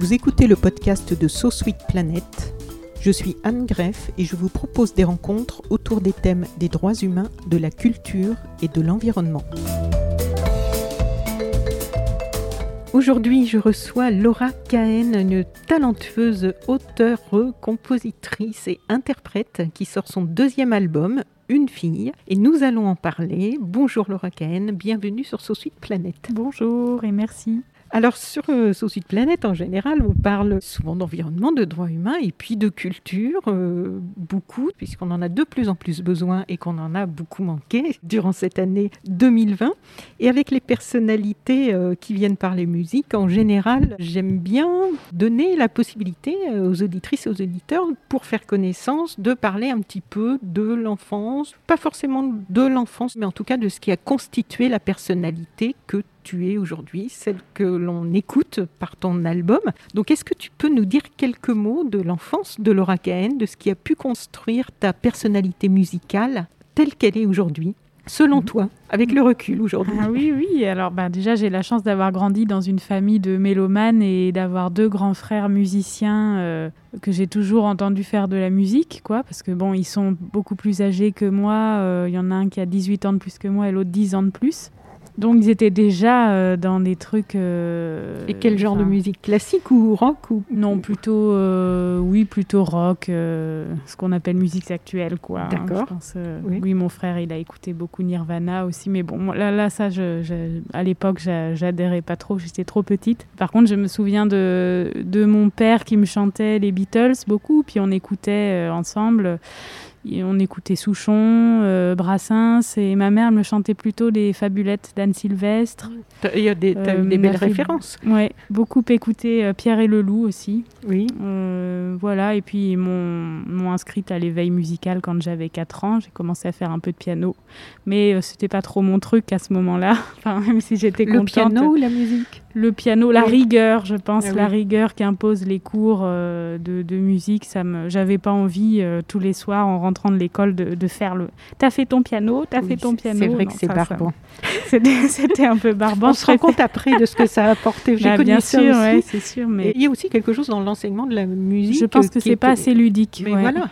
Vous écoutez le podcast de So Sweet Planet. Je suis Anne Greff et je vous propose des rencontres autour des thèmes des droits humains, de la culture et de l'environnement. Aujourd'hui, je reçois Laura Cahen, une talentueuse auteure, compositrice et interprète qui sort son deuxième album, Une fille, et nous allons en parler. Bonjour Laura Cahen, bienvenue sur Sweet Planet. Bonjour et merci. Alors sur euh, Société Planète en général, on parle souvent d'environnement, de droits humains et puis de culture, euh, beaucoup, puisqu'on en a de plus en plus besoin et qu'on en a beaucoup manqué durant cette année 2020. Et avec les personnalités euh, qui viennent parler musique, en général, j'aime bien donner la possibilité euh, aux auditrices et aux auditeurs, pour faire connaissance, de parler un petit peu de l'enfance, pas forcément de l'enfance, mais en tout cas de ce qui a constitué la personnalité que tu es aujourd'hui, celle que l'on écoute par ton album. Donc est-ce que tu peux nous dire quelques mots de l'enfance de Laura Cahen, de ce qui a pu construire ta personnalité musicale telle qu'elle est aujourd'hui selon Mhm. toi, avec le recul aujourd'hui? Ah oui, oui. Alors bah, déjà, j'ai la chance d'avoir grandi dans une famille de mélomanes et d'avoir deux grands frères musiciens euh, que j'ai toujours entendu faire de la musique, quoi. Parce que bon, ils sont beaucoup plus âgés que moi. Euh, Il y en a un qui a 18 ans de plus que moi et l'autre 10 ans de plus. Donc ils étaient déjà euh, dans des trucs... euh, Et quel genre de musique Classique ou rock ou... Non, plutôt, euh, oui, plutôt rock, ce qu'on appelle musique actuelle, quoi. hein, D'accord. Oui. oui. mon frère, il a écouté beaucoup Nirvana aussi, mais bon, là, là, ça, je, je- à l'époque, j'a- j'adhérais pas trop, j'étais trop petite. Par contre, je me souviens de, de mon père qui me chantait les Beatles beaucoup, puis on écoutait ensemble. Et on écoutait Souchon, euh, Brassens, et ma mère me chantait plutôt les fabulettes d'Anne Sylvestre. T'as- Il y a des, eu Euh, des belles références. Ouais, beaucoup écouté euh, Pierre et le Loup aussi. Oui. Euh, voilà, et puis ils m'ont m'ont inscrite à l'éveil musical quand j'avais 4 ans. J'ai commencé à faire un peu de piano, mais euh, c'était pas trop mon truc à ce moment-là. Enfin, même si j'étais Le contente. piano ou la musique? Le piano, la Oui. rigueur, je pense, Ah la rigueur qu'imposent les cours euh, de, de musique, ça me, j'avais pas envie euh, tous les soirs en rentrant de l'école de, de faire le. T'as fait ton piano, t'as Oui, fait ton piano. C'est vrai Non, que c'est barbant. C'était, un peu barbant. On se rend compte après de ce que ça a apporté. J'ai Bah, connu bien ça sûr, ouais, c'est sûr, mais Et il y a aussi quelque chose dans l'enseignement de la musique. je pense que c'est est- pas assez ludique. Mais ouais. voilà.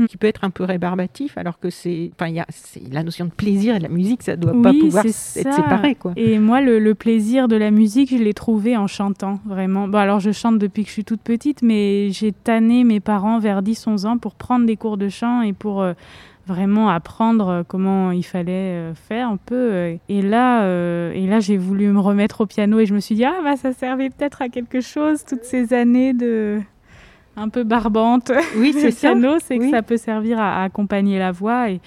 Hmm. Qui peut être un peu rébarbatif, alors que c'est. Enfin, il y a la notion de plaisir et de la musique, ça doit pas pouvoir être ça. séparé, quoi. Et moi, le, le plaisir de la musique, je l'ai trouvé en chantant, vraiment. Bon, alors, je chante depuis que je suis toute petite, mais j'ai tanné mes parents vers 10-11 ans pour prendre des cours de chant et pour euh, vraiment apprendre euh, comment il fallait euh, faire un peu. Et là, euh, et là j'ai voulu me remettre au piano et je me suis dit, ah, bah, ça servait peut-être à quelque chose, toutes ces années de un peu barbante. Oui, c'est ça. piano, c'est Oui. que ça peut servir à, à accompagner la voix. Et,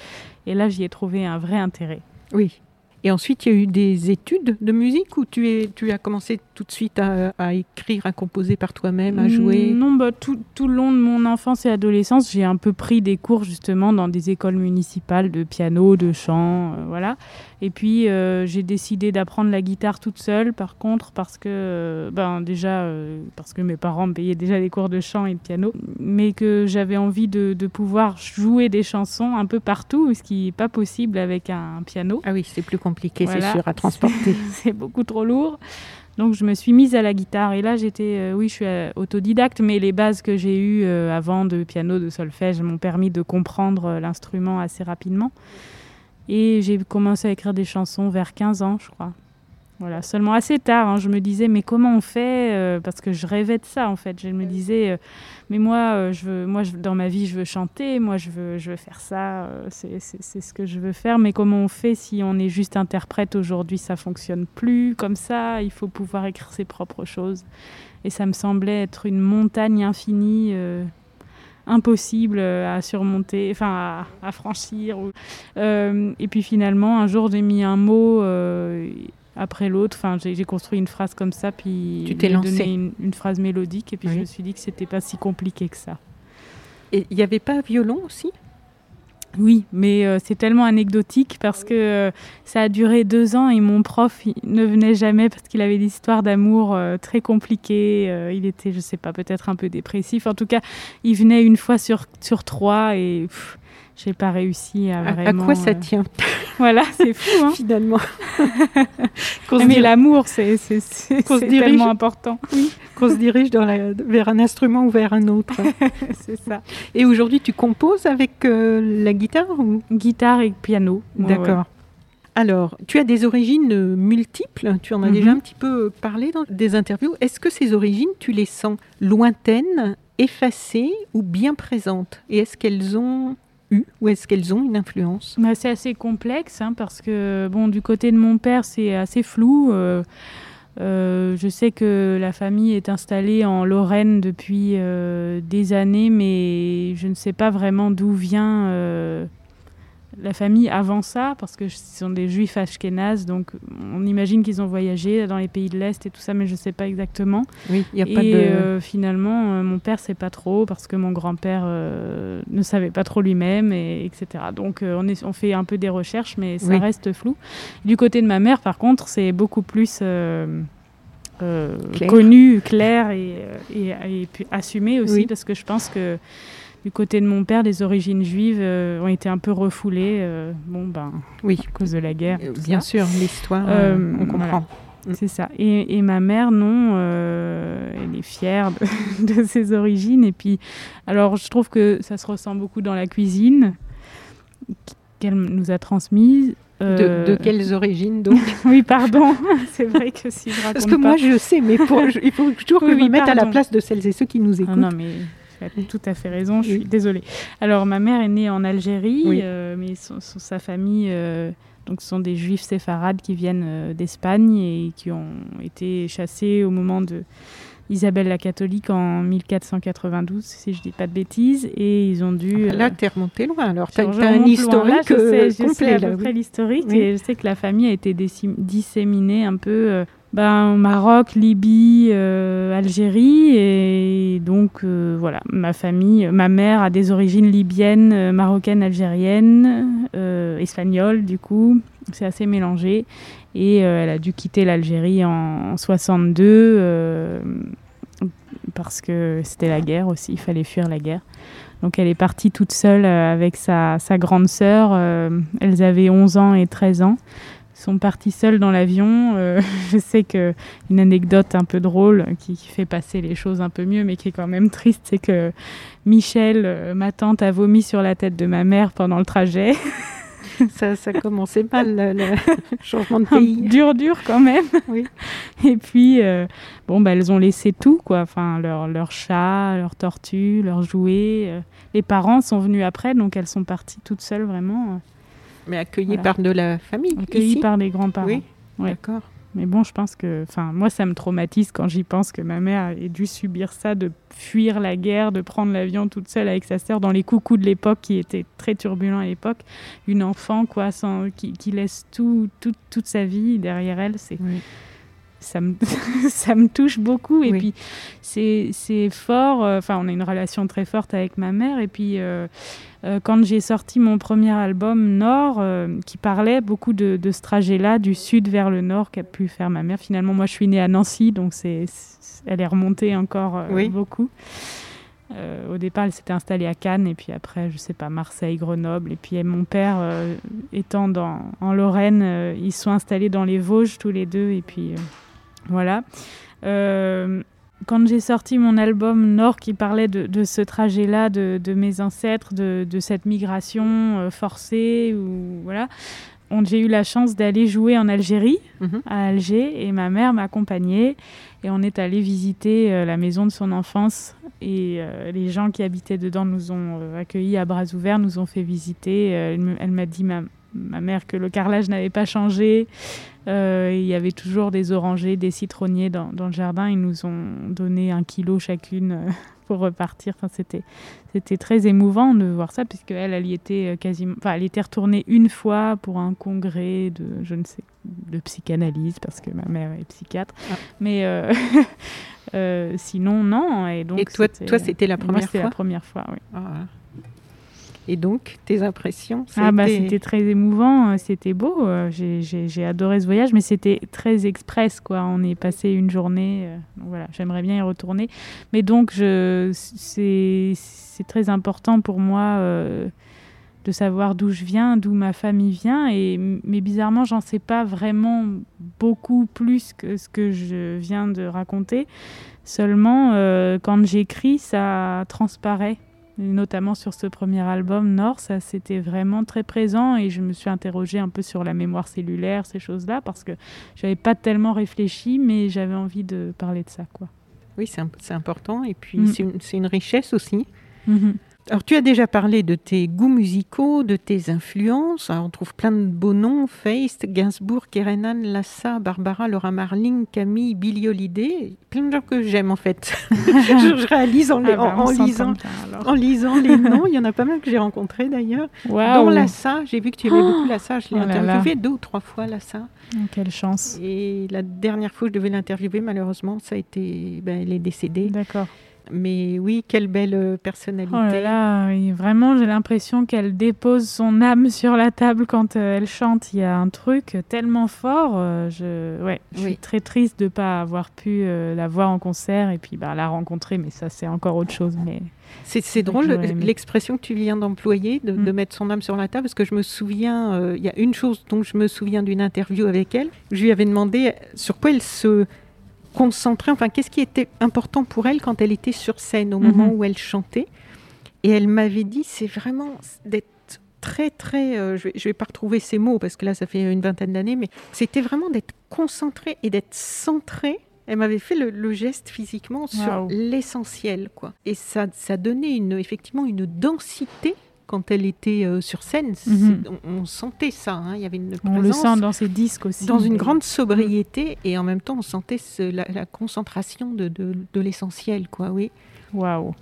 et là, j'y ai trouvé un vrai intérêt. Oui. Et ensuite, il y a eu des études de musique où tu, es, tu as commencé tout de suite à, à écrire, à composer par toi-même, à jouer? Non, bah, tout, tout le long de mon enfance et adolescence, j'ai un peu pris des cours justement dans des écoles municipales de piano, de chant, euh, voilà. Et puis euh, j'ai décidé d'apprendre la guitare toute seule, par contre, parce que, euh, ben déjà, parce que mes parents me payaient déjà les cours de chant et de piano, mais que j'avais envie de, de pouvoir jouer des chansons un peu partout, ce qui n'est pas possible avec un piano. Ah oui, c'est plus compliqué, Voilà. c'est sûr, à transporter. c'est beaucoup trop lourd. Donc je me suis mise à la guitare et là j'étais, euh, oui je suis euh, autodidacte, mais les bases que j'ai eues euh, avant de piano, de solfège m'ont permis de comprendre l'instrument assez rapidement. Et j'ai commencé à écrire des chansons vers 15 ans je crois. Voilà, seulement assez tard, hein, je me disais mais comment on fait euh, Parce que je rêvais de ça en fait. Je me disais euh, mais moi, euh, je veux, moi je- dans ma vie je veux chanter, moi je veux, je veux faire ça, c'est ce que je veux faire. Mais comment on fait si on est juste interprète aujourd'hui Ça fonctionne plus comme ça. Il faut pouvoir écrire ses propres choses. Et ça me semblait être une montagne infinie. impossible à surmonter, enfin à, à franchir. Euh, et puis finalement, un jour, j'ai mis un mot euh, après l'autre. Enfin, j'ai construit une phrase comme ça, puis Tu t'es lancée. une, une phrase mélodique, et puis Oui. je me suis dit que c'était pas si compliqué que ça. Et il n'y avait pas violon aussi? Oui, mais euh, c'est tellement anecdotique parce que euh, ça a duré deux ans et mon prof il ne venait jamais parce qu'il avait des histoires d'amour euh, très compliquées. il était, je sais pas, peut-être un peu dépressif. En tout cas, il venait une fois sur, sur trois et pff, j'ai pas réussi à, vraiment. à quoi ça euh, tient Voilà, c'est fou. Hein finalement mais l'amour, c'est tellement important. qu'on se dirige dans la- vers un instrument ou vers un autre. c'est ça. Et aujourd'hui, tu composes avec euh, la guitare ou? Guitare et piano. D'accord. ouais. Alors, tu as des origines euh, multiples, tu en as Mhm. déjà un petit peu parlé dans des interviews. Est-ce que ces origines, tu les sens lointaines, effacées ou bien présentes? Et est-ce qu'elles ont eu ou est-ce qu'elles ont une influence? Bah, c'est assez complexe hein, parce que bon, du côté de mon père, c'est assez flou. euh, euh, je sais que la famille est installée en Lorraine depuis euh, des années, mais je ne sais pas vraiment d'où vient la famille avant ça, parce que ce sont des juifs ashkénazes, donc on imagine qu'ils ont voyagé dans les pays de l'Est et tout ça, mais je ne sais pas exactement. Oui, il n'y a Et pas de... euh, finalement, euh, mon père sait pas trop parce que mon grand-père euh, ne savait pas trop lui-même, et, etc. Donc on, est, on fait un peu des recherches, mais ça Oui. reste flou. Du côté de ma mère, par contre, c'est beaucoup plus connu, clair et, et, et puis assumé aussi, Oui. parce que je pense que du côté de mon père, les origines juives euh, ont été un peu refoulées, euh, bon ben, Oui, à cause de la guerre. et euh, tout bien ça. sûr, l'histoire, Euh, on comprend. Mm. C'est ça. Et, et ma mère, non, elle est fière de, de ses origines. Et puis, alors, je trouve que ça se ressent beaucoup dans la cuisine qu'elle nous a transmise. De, de quelles origines donc Oui, pardon. C'est vrai que si je raconte Parce que pas... moi, je sais, mais pour- il faut toujours que je me mette à la pardon. place de celles et ceux qui nous Ah écoutent. non, mais tu as tout à fait raison, je suis Oui. désolée. Alors, ma mère est née en Algérie, Oui. euh, mais son- son- sa famille, euh, donc, ce sont des juifs séfarades qui viennent euh, d'Espagne et qui ont été chassés au moment de Isabelle la catholique en 1492, si je dis pas de bêtises, et ils ont dû... Là, euh, tu es remonté loin. Alors, tu as, un. Là, historique je sais, je sais complet. à peu là, près oui. l'historique et je sais que la famille a été disséminée un peu ben, Maroc, Libye, euh, Algérie et donc euh, voilà, ma famille, ma mère a des origines libyennes, euh, marocaines, algériennes, euh, espagnoles du coup, c'est assez mélangé et euh, elle a dû quitter l'Algérie en, en 62 euh, parce que c'était la guerre aussi, il fallait fuir la guerre. Donc elle est partie toute seule euh, avec sa, grande sœur. euh, elles avaient 11 ans et 13 ans. Sont partis seuls dans l'avion. Euh, je sais que une anecdote un peu drôle qui, qui fait passer les choses un peu mieux, mais qui est quand même triste, c'est que Michel, euh, ma tante, a vomi sur la tête de ma mère pendant le trajet. Ça, ça commençait mal, le, le changement de pays. dur, dur quand même. Oui. Et puis, euh, bon, bah, elles ont laissé tout, quoi. Enfin, leur, leur chat, leur tortue, leurs jouets. Les parents sont venus après, donc elles sont parties toutes seules, vraiment, Mais accueilli Voilà. par de la famille. accueillies ici. par les grands-parents. Oui, Ouais. d'accord. Mais bon, je pense que, enfin, moi, ça me traumatise quand j'y pense que ma mère ait dû subir ça, de fuir la guerre, de prendre l'avion toute seule avec sa sœur dans les coucous de l'époque, qui était très turbulent à l'époque. Une enfant, quoi, sans, qui, qui laisse tout, tout- toute sa vie derrière elle, c'est, Oui. Ça me, ça me touche beaucoup. Et Oui. puis, c'est, c'est fort. euh, Enfin, on a une relation très forte avec ma mère. Et puis, euh, euh, quand j'ai sorti mon premier album Nord, euh, qui parlait beaucoup de, de ce trajet-là, du sud vers le nord, qu'a pu faire ma mère. Finalement, moi, je suis née à Nancy, donc c'est, c'est- elle est remontée encore Oui. beaucoup. Euh, au départ, elle s'était installée à Cannes, et puis après, je sais pas, Marseille, Grenoble. Et puis, mon père, euh, étant dans, en Lorraine, euh, ils se sont installés dans les Vosges tous les deux, et puis voilà. Euh, quand j'ai sorti mon album Nord qui parlait de, de ce trajet-là, de, de mes ancêtres, de, de cette migration euh, forcée, ou voilà, j'ai eu la chance d'aller jouer en Algérie, Mhm. à Alger, et ma mère m'accompagnait, et on est allé visiter euh, la maison de son enfance, et euh, les gens qui habitaient dedans nous ont euh, accueillis à bras ouverts, nous ont fait visiter. Elle m'a dit, ma, ma mère, que le carrelage n'avait pas changé. Euh, il y avait toujours des orangers, des citronniers dans, dans le jardin. Ils nous ont donné un kilo chacune euh, pour repartir. Enfin, c'était, c'était très émouvant de voir ça, puisque elle, elle y était euh, quasiment. Enfin, elle était retournée une fois pour un congrès de, je ne sais, de psychanalyse, parce que ma mère est psychiatre. Ah. Mais euh, euh, sinon, non. Et, donc, Et toi, toi, c'était la moi, première c'était fois la première fois, oui. Ah. Et donc, tes impressions Ah bah c'était très émouvant, euh, c'était beau. euh, J'ai adoré ce voyage, mais c'était très express quoi. On est passé une journée, euh, donc voilà. J'aimerais bien y retourner, mais donc c'est c'est très important pour moi euh, de savoir d'où je viens, d'où ma famille vient. Et, mais bizarrement, j'en sais pas vraiment beaucoup plus que ce que je viens de raconter. Seulement, euh, quand j'écris, ça transparaît. Notamment sur ce premier album, Nord, ça c'était vraiment très présent et je me suis interrogée un peu sur la mémoire cellulaire, ces choses-là, parce que je n'avais pas tellement réfléchi, mais j'avais envie de parler de ça. quoi. Oui, c'est important et puis mm. c'est une, richesse aussi. Mm-hmm. Alors, tu as déjà parlé de tes goûts musicaux, de tes influences. on trouve plein de beaux noms Feist, Gainsbourg, Kerenan, Lassa, Barbara, Laura Marling, Camille, Billie Holiday. Plein de gens que j'aime en fait. je, réalise en, ah bah, lisant, en lisant les noms. Il y en a pas mal que j'ai rencontrés d'ailleurs. Dont Lassa. J'ai vu que tu aimais beaucoup Lassa. Je l'ai oh interviewé deux ou trois fois Lassa. Oh, quelle chance. Et la dernière fois que je devais l'interviewer, malheureusement, ça a été. Ben, elle est décédée. D'accord. Mais oui, quelle belle euh, personnalité. Oh là là, vraiment, j'ai l'impression qu'elle dépose son âme sur la table quand euh, elle chante. Il y a un truc tellement fort. Euh, je, ouais, je suis très triste de ne pas avoir pu la voir en concert et puis bah, la rencontrer, mais ça, c'est encore autre chose. Mais c'est drôle l'expression que tu viens d'employer, de, de, mm. mettre son âme sur la table, parce que je me souviens, il y a une chose dont je me souviens d'une interview avec elle. Je lui avais demandé sur quoi elle se concentrée, enfin, qu'est-ce qui était important pour elle quand elle était sur scène, au moment mhm. où elle chantait? Et elle m'avait dit, c'est vraiment d'être très, très, euh, je ne vais, pas retrouver ces mots parce que là, ça fait une vingtaine d'années, mais c'était vraiment d'être concentrée et d'être centrée. Elle m'avait fait le, geste physiquement sur l'essentiel, quoi. Et ça, ça donnait une, effectivement une densité quand elle était euh, sur scène, mhm. on, sentait ça. Hein. Il y avait une on le sent dans ses disques aussi. Dans une grande sobriété et en même temps, on sentait la, concentration de, de, l'essentiel, quoi. Oui. Waouh.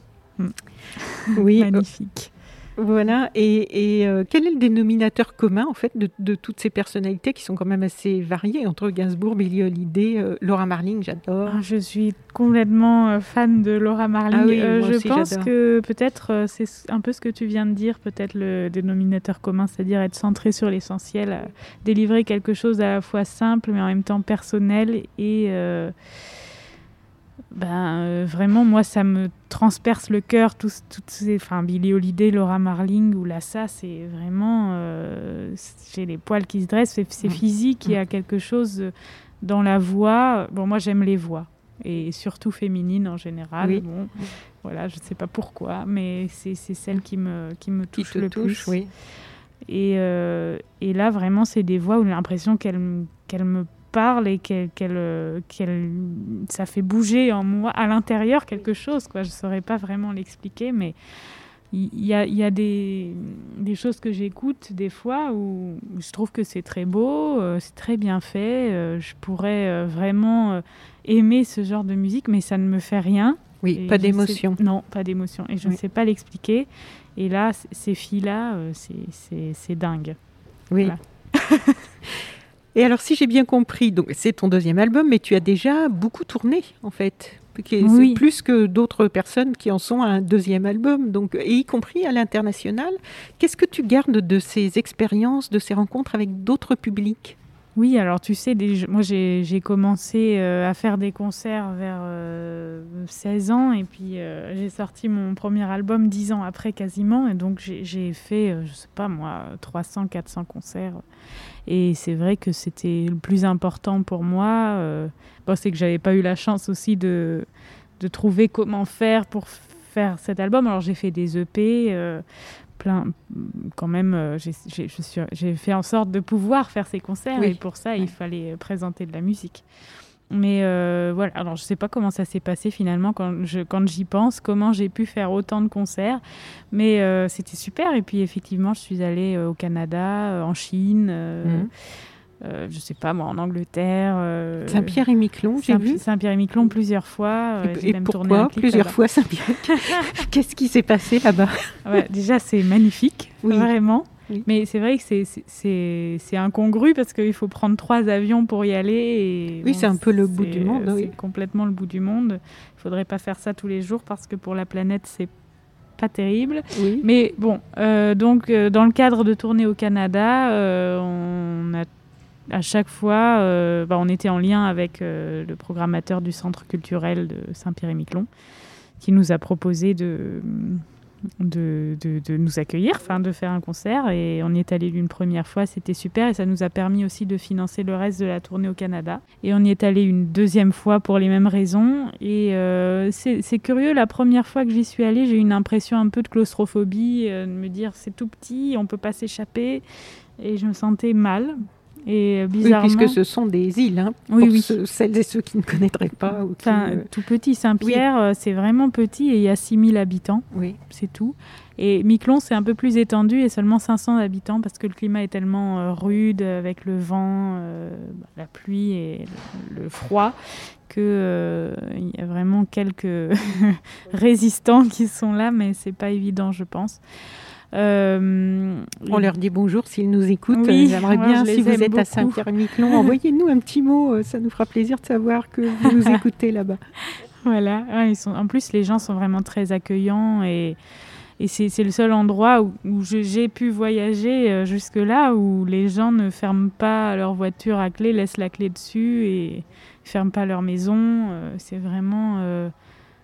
Oui. Magnifique. Voilà, et, euh, quel est le dénominateur commun en fait de, toutes ces personnalités qui sont quand même assez variées entre Gainsbourg, Billie Holiday, euh, Laura Marling, j'adore. Ah, je suis complètement euh, fan de Laura Marling. Ah je pense que peut-être c'est un peu ce que tu viens de dire, peut-être le dénominateur commun, c'est-à-dire être centré sur l'essentiel, délivrer quelque chose à la fois simple mais en même temps personnel et ben, euh, vraiment, moi, ça me transperce le cœur. toutes ces, enfin, Billy Holiday, Laura Marling ou Lassa, c'est vraiment. Euh, j'ai les poils qui se dressent, c'est physique. Il y a quelque chose dans la voix. Bon, moi, j'aime les voix. Et surtout féminines en général. Bon, voilà, je ne sais pas pourquoi, mais c'est celle qui me, qui me touche le plus. Oui. Et, euh, et là, vraiment, c'est des voix où j'ai l'impression qu'elles qu'elle me parle et qu'elle, qu'elle, ça fait bouger en moi, à l'intérieur, quelque chose. Quoi. Je ne saurais pas vraiment l'expliquer, mais il y, a, y a des, des, choses que j'écoute des fois où je trouve que c'est très beau, euh, c'est très bien fait. Euh, je pourrais euh, vraiment aimer ce genre de musique, mais ça ne me fait rien. Oui, pas d'émotion. Non, pas d'émotion. Et je ne sais pas l'expliquer. Et là, ces filles-là, c'est dingue. Oui. Et alors, si j'ai bien compris, donc c'est ton deuxième album, mais tu as déjà beaucoup tourné, en fait. Oui. Plus que d'autres personnes qui en sont à un deuxième album, donc, et y compris à l'international. Qu'est-ce que tu gardes de ces expériences, de ces rencontres avec d'autres publics? Oui, alors tu sais, moi j'ai commencé euh, à faire des concerts vers 16 euh, ans et puis euh, j'ai sorti mon premier album 10 ans après quasiment et donc j'ai fait, je sais pas moi, 300, 400 concerts. Et c'est vrai que c'était le plus important pour moi. Bon, c'est que j'avais pas eu la chance aussi de, de trouver comment faire pour faire cet album. Alors j'ai fait des EP, plein, quand même, euh, j'ai fait en sorte de pouvoir faire ces concerts et pour ça, il fallait présenter de la musique. Mais euh, voilà, alors je sais pas comment ça s'est passé finalement quand j'y quand pense, comment j'ai pu faire autant de concerts, mais euh, c'était super. Et puis effectivement, je suis allée au Canada, en Chine. Mmh. Euh, je sais pas moi, en Angleterre. Euh, Saint-Pierre et Miquelon, j'ai vu. Saint-Pierre et Miquelon plusieurs fois. Euh, et, pourquoi plusieurs fois Saint-Pierre Qu'est-ce qui s'est passé là-bas? Déjà, c'est magnifique, vraiment. Mais c'est vrai que c'est incongru parce qu'il faut prendre trois avions pour y aller. Et, oui, c'est un peu le bout du monde. C'est complètement le bout du monde. Il faudrait pas faire ça tous les jours parce que pour la planète, c'est pas terrible. Mais bon, donc dans le cadre de tourner au Canada, on a à chaque fois, euh, bah, on était en lien avec euh, le programmateur du centre culturel de Saint-Pierre-et-Miquelon, qui nous a proposé de, nous accueillir, de faire un concert. Et on y est allé une première fois, c'était super et ça nous a permis aussi de financer le reste de la tournée au Canada. Et on y est allé une deuxième fois pour les mêmes raisons. Et euh, c'est curieux, la première fois que j'y suis allée, j'ai eu une impression un peu de claustrophobie, de me dire c'est tout petit, on peut pas s'échapper. Et je me sentais mal. Et bizarrement, oui, puisque ce sont des îles, hein, oui, pour oui. celles et ceux qui ne connaîtraient pas. enfin, tout petit. Saint-Pierre, c'est vraiment petit et il y a 6000 habitants. Oui. C'est tout. Et Miquelon, c'est un peu plus étendu et seulement 500 habitants parce que le climat est tellement euh, rude avec le vent, euh, la pluie et le froid qu'il euh, y a vraiment quelques résistants qui sont là, mais c'est pas évident, je pense. Euh, on leur dit bonjour s'ils nous écoutent. Oui, J'aimerais bien, si vous êtes beaucoup. à Saint-Pierre-et-Miquelon, envoyez-nous un petit mot. Ça nous fera plaisir de savoir que vous nous écoutez là-bas. Voilà. ils sont... En plus, les gens sont vraiment très accueillants et, et c'est le seul endroit où, où j'ai pu voyager euh, jusque-là où les gens ne ferment pas leur voiture à clé, laissent la clé dessus et ne ferment pas leur maison. Euh, c'est vraiment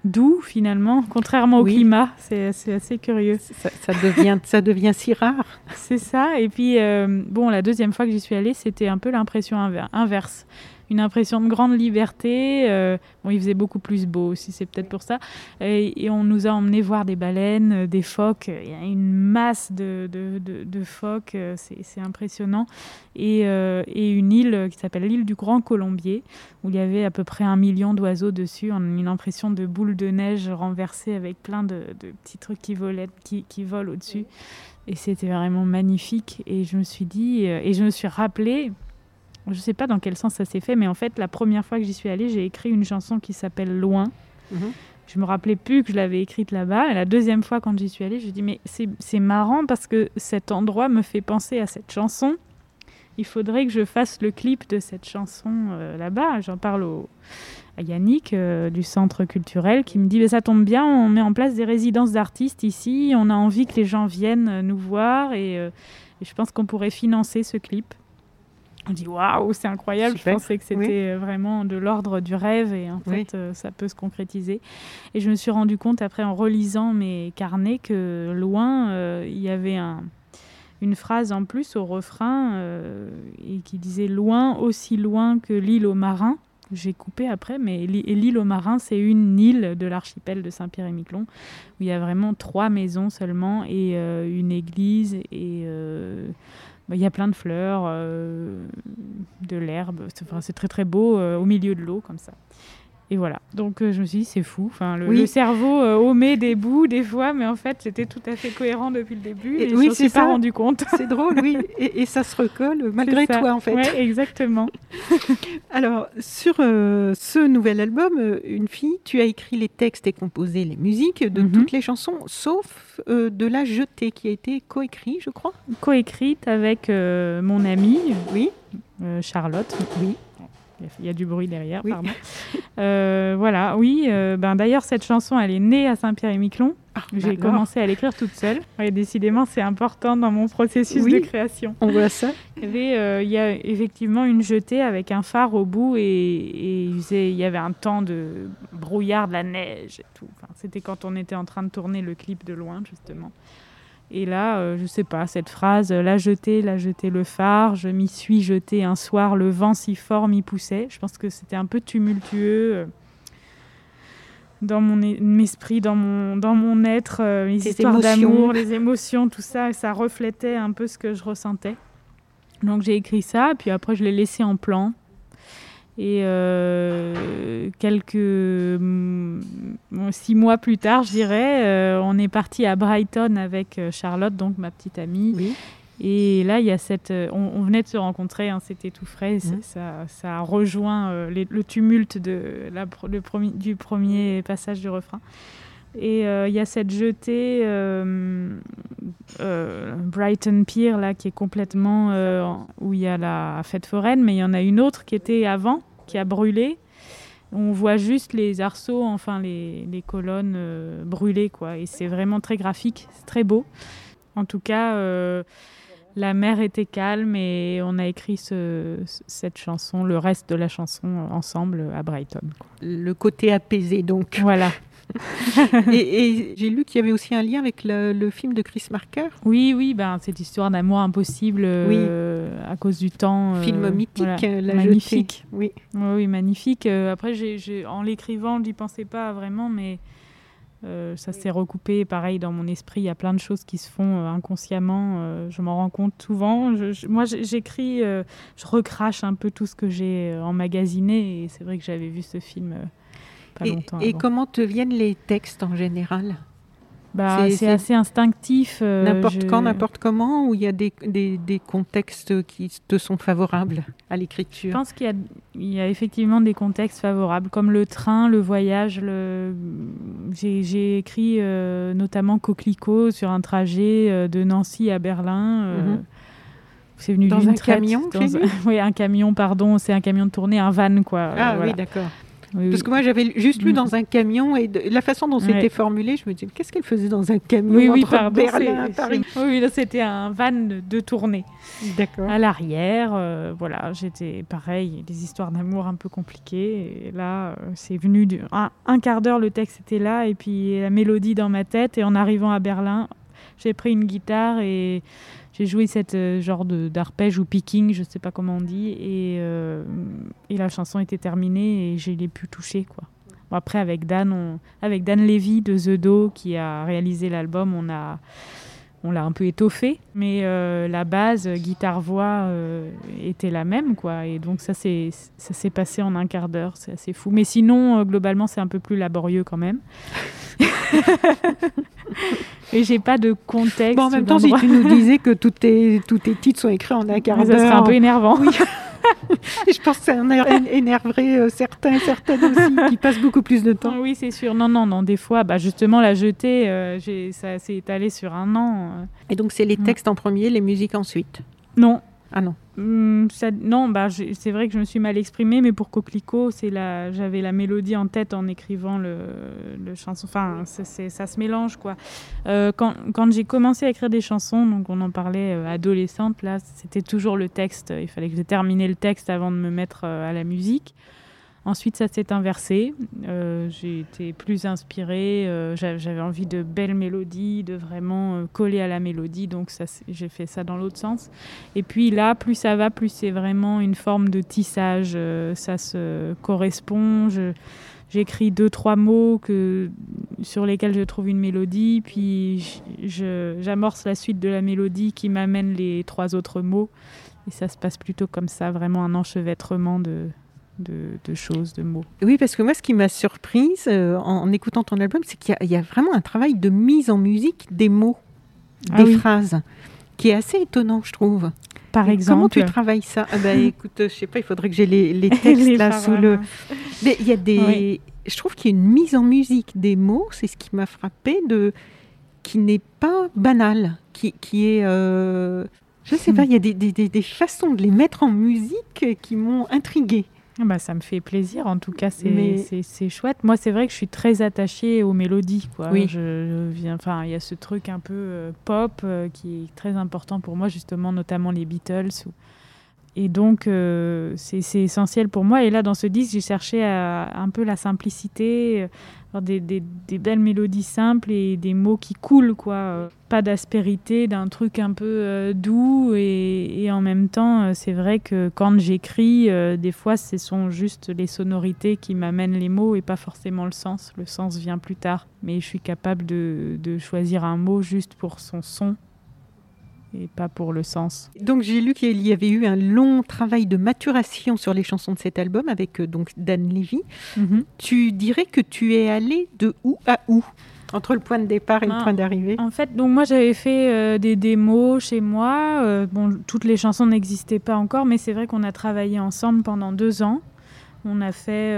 doux finalement, contrairement au oui. climat. C'est assez curieux. Ça, ça, devient, ça devient si rare. C'est ça. Et puis, euh, bon, la deuxième fois que j'y suis allée, c'était un peu l'impression inverse une impression de grande liberté. Euh, bon, il faisait beaucoup plus beau aussi, c'est peut-être pour ça. Et, on nous a emmené voir des baleines, euh, des phoques. Il y a une masse de, de, de, phoques, euh, c'est impressionnant. Et, et, une île qui s'appelle l'île du Grand Colombier, où il y avait à peu près un million d'oiseaux dessus. On a une impression de boule de neige renversée avec plein de, petits trucs qui, qui, qui volent au-dessus. Et c'était vraiment magnifique. Et je me suis dit, et je me suis rappelé, je ne sais pas dans quel sens ça s'est fait, mais en fait, la première fois que j'y suis allée, j'ai écrit une chanson qui s'appelle Loin. Mmh. Je me rappelais plus que je l'avais écrite là-bas. Et la deuxième fois, quand j'y suis allée, je dis mais c'est marrant parce que cet endroit me fait penser à cette chanson. Il faudrait que je fasse le clip de cette chanson euh, là-bas. J'en parle au, à Yannick euh, du centre culturel qui me dit mais ça tombe bien, on met en place des résidences d'artistes ici. On a envie que les gens viennent nous voir et, euh, et je pense qu'on pourrait financer ce clip. On dit waouh, c'est incroyable. Super. Je pensais que c'était oui. vraiment de l'ordre du rêve et en fait, euh, ça peut se concrétiser. Et je me suis rendu compte après en relisant mes carnets que loin, euh, il y avait un, une phrase en plus au refrain euh, et qui disait loin, aussi loin que l'île aux marins. J'ai coupé après, mais l'île aux marins, c'est une île de l'archipel de Saint-Pierre-et-Miquelon où il y a vraiment trois maisons seulement et euh, une église et euh, il y a plein de fleurs, euh, de l'herbe. C'est très très beau euh, au milieu de l'eau comme ça. Et voilà. Donc euh, je me suis dit, c'est fou. Enfin, le, oui. le cerveau euh, omet des bouts des fois, mais en fait, c'était tout à fait cohérent depuis le début. Et, et oui, je ne suis pas rendu compte. C'est drôle, oui. Et, et, ça se recolle malgré toi, en fait. Oui, exactement. Alors, sur euh, ce nouvel album, euh, Une fille, tu as écrit les textes et composé les musiques de mm -hmm. toutes les chansons, sauf de La Jetée, qui a été coécrit, je crois. Coécrite avec mon amie, oui. Charlotte. Oui. Il y a du bruit derrière, oui. pardon. Euh, voilà, oui. Euh, ben, D'ailleurs, cette chanson, elle est née à Saint-Pierre-et-Miquelon. Ah, J'ai commencé à l'écrire toute seule. Et décidément, c'est important dans mon processus oui, de création. On voit ça. Il y, avait, euh, il y a effectivement une jetée avec un phare au bout et, il, y avait un temps de brouillard, de la neige et tout. Enfin, C'était quand on était en train de tourner le clip de loin, justement. Et là, euh, je sais pas, cette phrase, la jetée, la jetée le phare, je m'y suis jeté un soir, le vent si fort m'y poussait. Je pense que c'était un peu tumultueux euh, dans mon esprit, dans mon, dans mon être, euh, les histoires d'amour, les émotions, tout ça, ça reflétait un peu ce que je ressentais. Donc j'ai écrit ça, puis après je l'ai laissé en plan. Et euh, quelques bon, six mois plus tard, je dirais, euh, on est parti à Brighton avec euh, Charlotte, donc ma petite amie. Oui. Et là, il y a cette. On, on venait de se rencontrer, hein, c'était tout frais. Mmh. Ça, ça, a rejoint euh, les, le tumulte de la, le premier, du premier passage du refrain. Et il euh, y a cette jetée euh, euh, Brighton Pier là qui est complètement où il y a la fête foraine, mais il y en a une autre qui était avant, qui a brûlé. On voit juste les arceaux, enfin les, les colonnes euh, brûlées quoi. Et c'est vraiment très graphique, c'est très beau. En tout cas, euh, la mer était calme et on a écrit ce, cette chanson, le reste de la chanson ensemble à Brighton. Quoi. Le côté apaisé donc. Voilà. et, j'ai lu qu'il y avait aussi un lien avec le, film de Chris Marker. Oui, oui, ben, cette histoire d'amour impossible euh, à cause du temps. Euh, film mythique, la magnifique. Oui. oui, magnifique. Euh, après, en l'écrivant, je n'y pensais pas vraiment, mais ça s'est recoupé. Pareil, dans mon esprit, il y a plein de choses qui se font inconsciemment. je m'en rends compte souvent. moi, j'écris, je recrache un peu tout ce que j'ai emmagasiné. Et c'est vrai que j'avais vu ce film et, comment te viennent les textes en général? Bah, c'est assez instinctif. Euh, n'importe quand, n'importe comment, ou il y a des, des, des, contextes qui te sont favorables à l'écriture? Je pense qu'il y a, il y a effectivement des contextes favorables, comme le train, le voyage. Le... J'ai, écrit euh, notamment Coquelicot sur un trajet euh, de Nancy à Berlin. Mhm. C'est venu dans un camion Oui, un camion, pardon. C'est un camion de tournée, un van, quoi. Ah oui, d'accord. Parce que moi, j'avais juste lu mm. dans un camion et la façon dont c'était formulé, je me disais, qu'est-ce qu'elle faisait dans un camion oui, oui, Berlin Paris? Oui, là, c'était un van de tournée. D'accord. À l'arrière, euh, voilà, j'étais pareil, des histoires d'amour un peu compliquées. Et là, euh, c'est venu du, un, un, quart d'heure, le texte était là, et puis la mélodie dans ma tête. Et en arrivant à Berlin, j'ai pris une guitare et j'ai joué cette euh, genre d'arpège ou picking, je sais pas comment on dit, et, euh, et la chanson était terminée et je l'ai pu toucher quoi. après avec Dan, on, avec Dan Levy de The Do qui a réalisé l'album, on a on l'a un peu étoffé, mais euh, la base guitare-voix était la même, quoi. Et donc ça s'est ça s'est passé en un quart d'heure, c'est assez fou. Mais sinon, globalement, c'est un peu plus laborieux quand même. Et j'ai pas de contexte. Bon, en même temps, si tu nous disais que tous tes, tous tes titres sont écrits en un quart d'heure. Ça serait un peu énervant. Oui. je pense que ça énerverait euh, certains, certaines aussi, qui passent beaucoup plus de temps. Oui, c'est sûr. Non, non, non. Des fois, bah, justement, la jetée, euh, ça s'est étalé sur un an. Euh. Et donc, c'est les mm. textes en premier, les musiques ensuite? Non. Ah non. Hmm, non, bah, c'est vrai que je me suis mal exprimée, mais pour Coquelicot, la, j'avais la mélodie en tête en écrivant le, le chanson. Enfin, ça se mélange, quoi. Euh, quand, quand j'ai commencé à écrire des chansons, donc on en parlait euh, adolescente, là, c'était toujours le texte. Il fallait que je termine le texte avant de me mettre euh, à la musique. Ensuite, ça s'est inversé. Euh, j'ai été plus inspirée. Euh, j'avais envie de belles mélodies, de vraiment euh, coller à la mélodie. Donc, j'ai fait ça dans l'autre sens. Et puis là, plus ça va, plus c'est vraiment une forme de tissage. ça se correspond. J'écris deux, trois mots que, sur lesquels je trouve une mélodie. Puis j'amorce la suite de la mélodie qui m'amène les trois autres mots. Et ça se passe plutôt comme ça, vraiment un enchevêtrement de, de, choses, de mots. Oui, parce que moi, ce qui m'a surprise euh, en, écoutant ton album, c'est qu'il y, a vraiment un travail de mise en musique des mots, ah des phrases, qui est assez étonnant, je trouve. Par exemple. Comment tu travailles ça? Ah bah, Écoute, je sais pas, il faudrait que j'ai les, textes là sous le. il y a des. Je trouve qu'il y a une mise en musique des mots, c'est ce qui m'a frappé, de qui n'est pas banal, qui, qui est. Euh... Je sais pas, il y a des, des, des, façons de les mettre en musique qui m'ont intriguée. Ah bah, ça me fait plaisir, en tout cas, c'est chouette. Moi, c'est vrai que je suis très attachée aux mélodies. Quoi. Oui. Je, viens, enfin, il y a ce truc un peu euh, pop euh, qui est très important pour moi, justement, notamment les Beatles. Et donc, euh, c'est essentiel pour moi. Et là, dans ce disque, j'ai cherché un peu la simplicité, des, belles mélodies simples et des mots qui coulent, quoi. Pas d'aspérité, d'un truc un peu euh, doux. Et, en même temps, euh, c'est vrai que quand j'écris, euh, des fois, ce sont juste les sonorités qui m'amènent les mots et pas forcément le sens. Le sens vient plus tard. Mais je suis capable de choisir un mot juste pour son son et pas pour le sens. Donc j'ai lu qu'il y avait eu un long travail de maturation sur les chansons de cet album avec euh, donc Dan Levy. Mhm. Tu dirais que tu es allé de où à où entre le point de départ et le ah, point d'arrivée? En fait, donc moi j'avais fait euh, des démos chez moi. Euh, bon, toutes les chansons n'existaient pas encore, mais c'est vrai qu'on a travaillé ensemble pendant deux ans. On a fait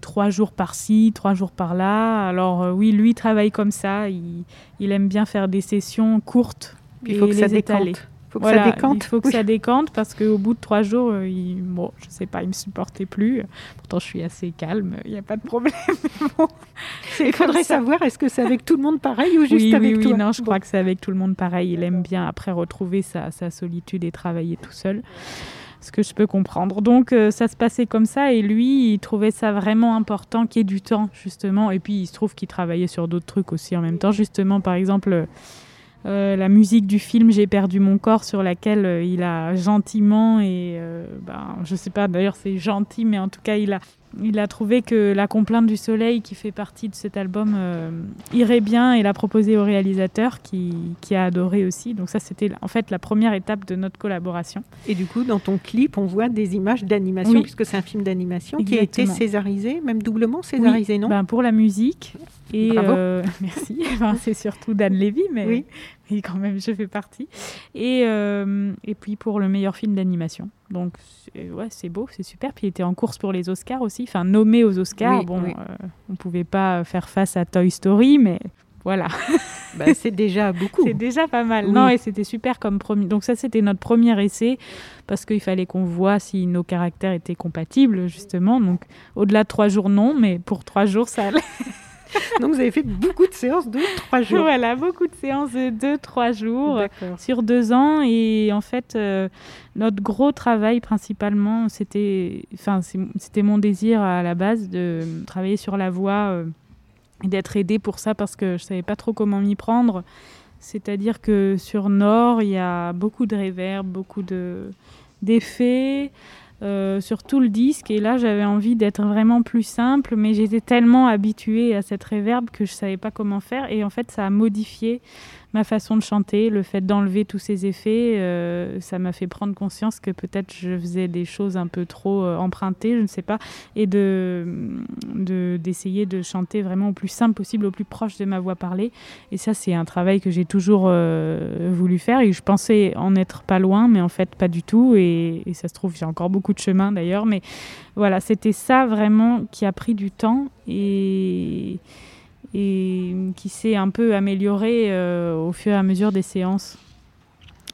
trois jours par-ci, trois jours par-là. Alors oui, lui travaille comme ça. Il, il aime bien faire des sessions courtes il faut que ça décante. Faut que ça décante. Il faut que ça décante parce qu'au bout de trois jours, euh, il, bon, je sais pas, il me supportait plus. Pourtant, je suis assez calme, il n'y a pas de problème. il faudrait savoir, est-ce que c'est avec tout le monde pareil ou juste avec oui, toi Oui, non, je crois que c'est avec tout le monde pareil. Il aime bien après retrouver sa, sa solitude et travailler tout seul. ce que je peux comprendre. Donc euh, ça se passait comme ça et lui, il trouvait ça vraiment important qu'il y ait du temps justement. Et puis il se trouve qu'il travaillait sur d'autres trucs aussi en même temps. Justement, par exemple, euh, la musique du film J'ai perdu mon corps sur laquelle euh, il a gentiment et ben, je sais pas d'ailleurs c'est gentil mais en tout cas il a il a trouvé que La complainte du soleil, qui fait partie de cet album, euh, irait bien et l'a proposé au réalisateur qui, a adoré aussi. Donc ça, c'était en fait la première étape de notre collaboration. Et du coup, dans ton clip, on voit des images d'animation, puisque c'est un film d'animation qui a été césarisé, même doublement césarisé, non? Ben, Pour la musique. Et euh, merci. c'est surtout Dan Levy, mais oui. quand même, je fais partie. Et, euh, et puis pour le meilleur film d'animation. Donc, ouais, c'est beau, c'est super. Puis il était en course pour les Oscars aussi, enfin nommé aux Oscars. bon, euh, on ne pouvait pas faire face à Toy Story, mais voilà. Bah, c'est déjà beaucoup. c'est déjà pas mal. Non, et c'était super comme premier. Donc ça, c'était notre premier essai parce qu'il fallait qu'on voit si nos caractères étaient compatibles, justement. Donc au-delà de trois jours, non, mais pour trois jours, ça allait. Donc vous avez fait beaucoup de séances de trois jours. Voilà, beaucoup de séances de deux, trois jours sur deux ans. Et en fait, euh, notre gros travail principalement, c'était, enfin, c'était mon désir à la base de travailler sur la voix euh, et d'être aidé pour ça parce que je savais pas trop comment m'y prendre. C'est-à-dire que sur Nord, il y a beaucoup de réverb, beaucoup de d'effets. Euh, sur tout le disque. Et là, j'avais envie d'être vraiment plus simple, mais j'étais tellement habituée à cette réverb que je savais pas comment faire. Et en fait, ça a modifié ma façon de chanter, le fait d'enlever tous ces effets, euh, ça m'a fait prendre conscience que peut-être je faisais des choses un peu trop euh, empruntées, je ne sais pas, et de d'essayer de, chanter vraiment au plus simple possible, au plus proche de ma voix parlée. Et ça, c'est un travail que j'ai toujours euh, voulu faire et je pensais en être pas loin, mais en fait pas du tout. Et, et ça se trouve, j'ai encore beaucoup de chemin d'ailleurs, mais voilà, c'était ça vraiment qui a pris du temps et et qui s'est un peu amélioré euh, au fur et à mesure des séances.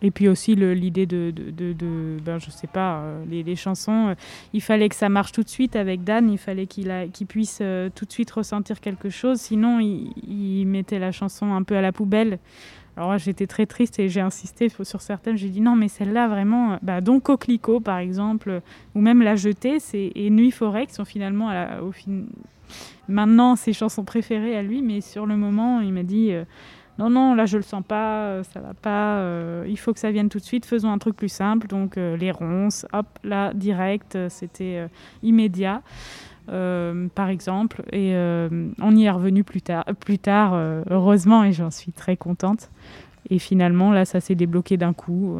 Et puis aussi l'idée de, de, de, ben, je sais pas, euh, les, chansons, euh, il fallait que ça marche tout de suite avec Dan, il fallait qu'il puisse tout de suite ressentir quelque chose, sinon il, mettait la chanson un peu à la poubelle. Alors j'étais très triste et j'ai insisté sur certaines, j'ai dit non mais celle-là vraiment, bah, donc Coquelicot par exemple, ou même La Jetée, et Nuit Forêt qui sont finalement au fin, maintenant ses chansons préférées à lui, mais sur le moment, il m'a dit euh, non, non, là je le sens pas, euh, ça va pas, euh, il faut que ça vienne tout de suite, faisons un truc plus simple. Donc les ronces, hop, là, direct, c'était immédiat. par exemple, et on y est revenu plus tard, plus tard heureusement, et j'en suis très contente. Et finalement, là, ça s'est débloqué d'un coup.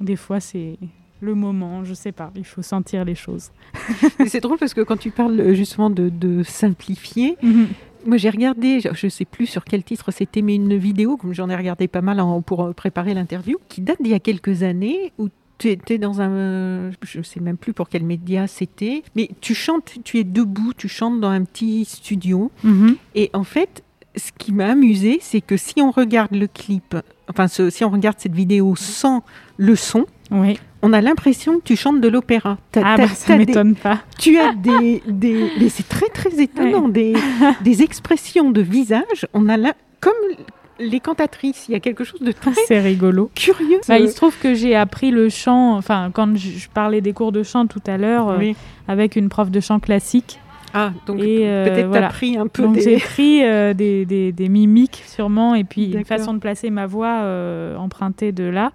Des fois, c'est le moment, je sais pas, il faut sentir les choses. c'est drôle parce que quand tu parles euh, justement de, simplifier, mhm. moi j'ai regardé, je ne sais plus sur quel titre c'était, mais une vidéo, comme j'en ai regardé pas mal pour euh, préparer l'interview, qui date d'il y a quelques années, où tu étais dans un, je ne sais même plus pour quel média c'était, mais tu chantes, tu es debout, tu chantes dans un petit studio, mhm. et en fait, ce qui m'a amusé, c'est que si on regarde le clip, enfin si on regarde cette vidéo sans le son, oui on a l'impression que tu chantes de l'opéra. Ah bah, ça m'étonne pas. Tu as des, des c'est très très étonnant, des, des, expressions de visage. On a là, comme les cantatrices, il y a quelque chose de très c'est rigolo, curieux. Bah, il se trouve que j'ai appris le chant, enfin quand je, parlais des cours de chant tout à l'heure euh, avec une prof de chant classique. Ah, donc euh, peut-être pris un peu des... J'ai pris euh, des, des, des, mimiques sûrement et puis une façon de placer ma voix empruntée de là.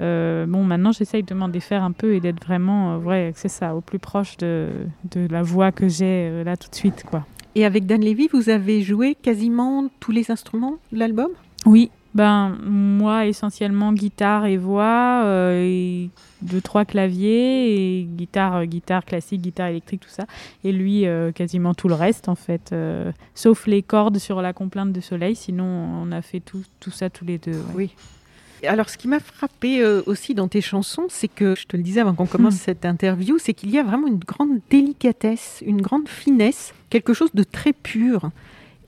Euh, bon, maintenant, j'essaye de m'en défaire un peu et d'être vraiment, euh, vrai, c'est ça, au plus proche de, de la voix que j'ai euh, là tout de suite, quoi. Et avec Dan Levy, vous avez joué quasiment tous les instruments de l'album? Oui, ben moi essentiellement guitare et voix, et deux trois claviers et guitare, guitare classique, guitare électrique, tout ça. Et lui quasiment tout le reste en fait, sauf les cordes sur la complainte de soleil. Sinon on a fait tout, tout ça tous les deux. Oui. Alors, ce qui m'a frappé euh, aussi dans tes chansons, c'est que, je te le disais avant qu'on commence hmm. cette interview, c'est qu'il y a vraiment une grande délicatesse, une grande finesse, quelque chose de très pur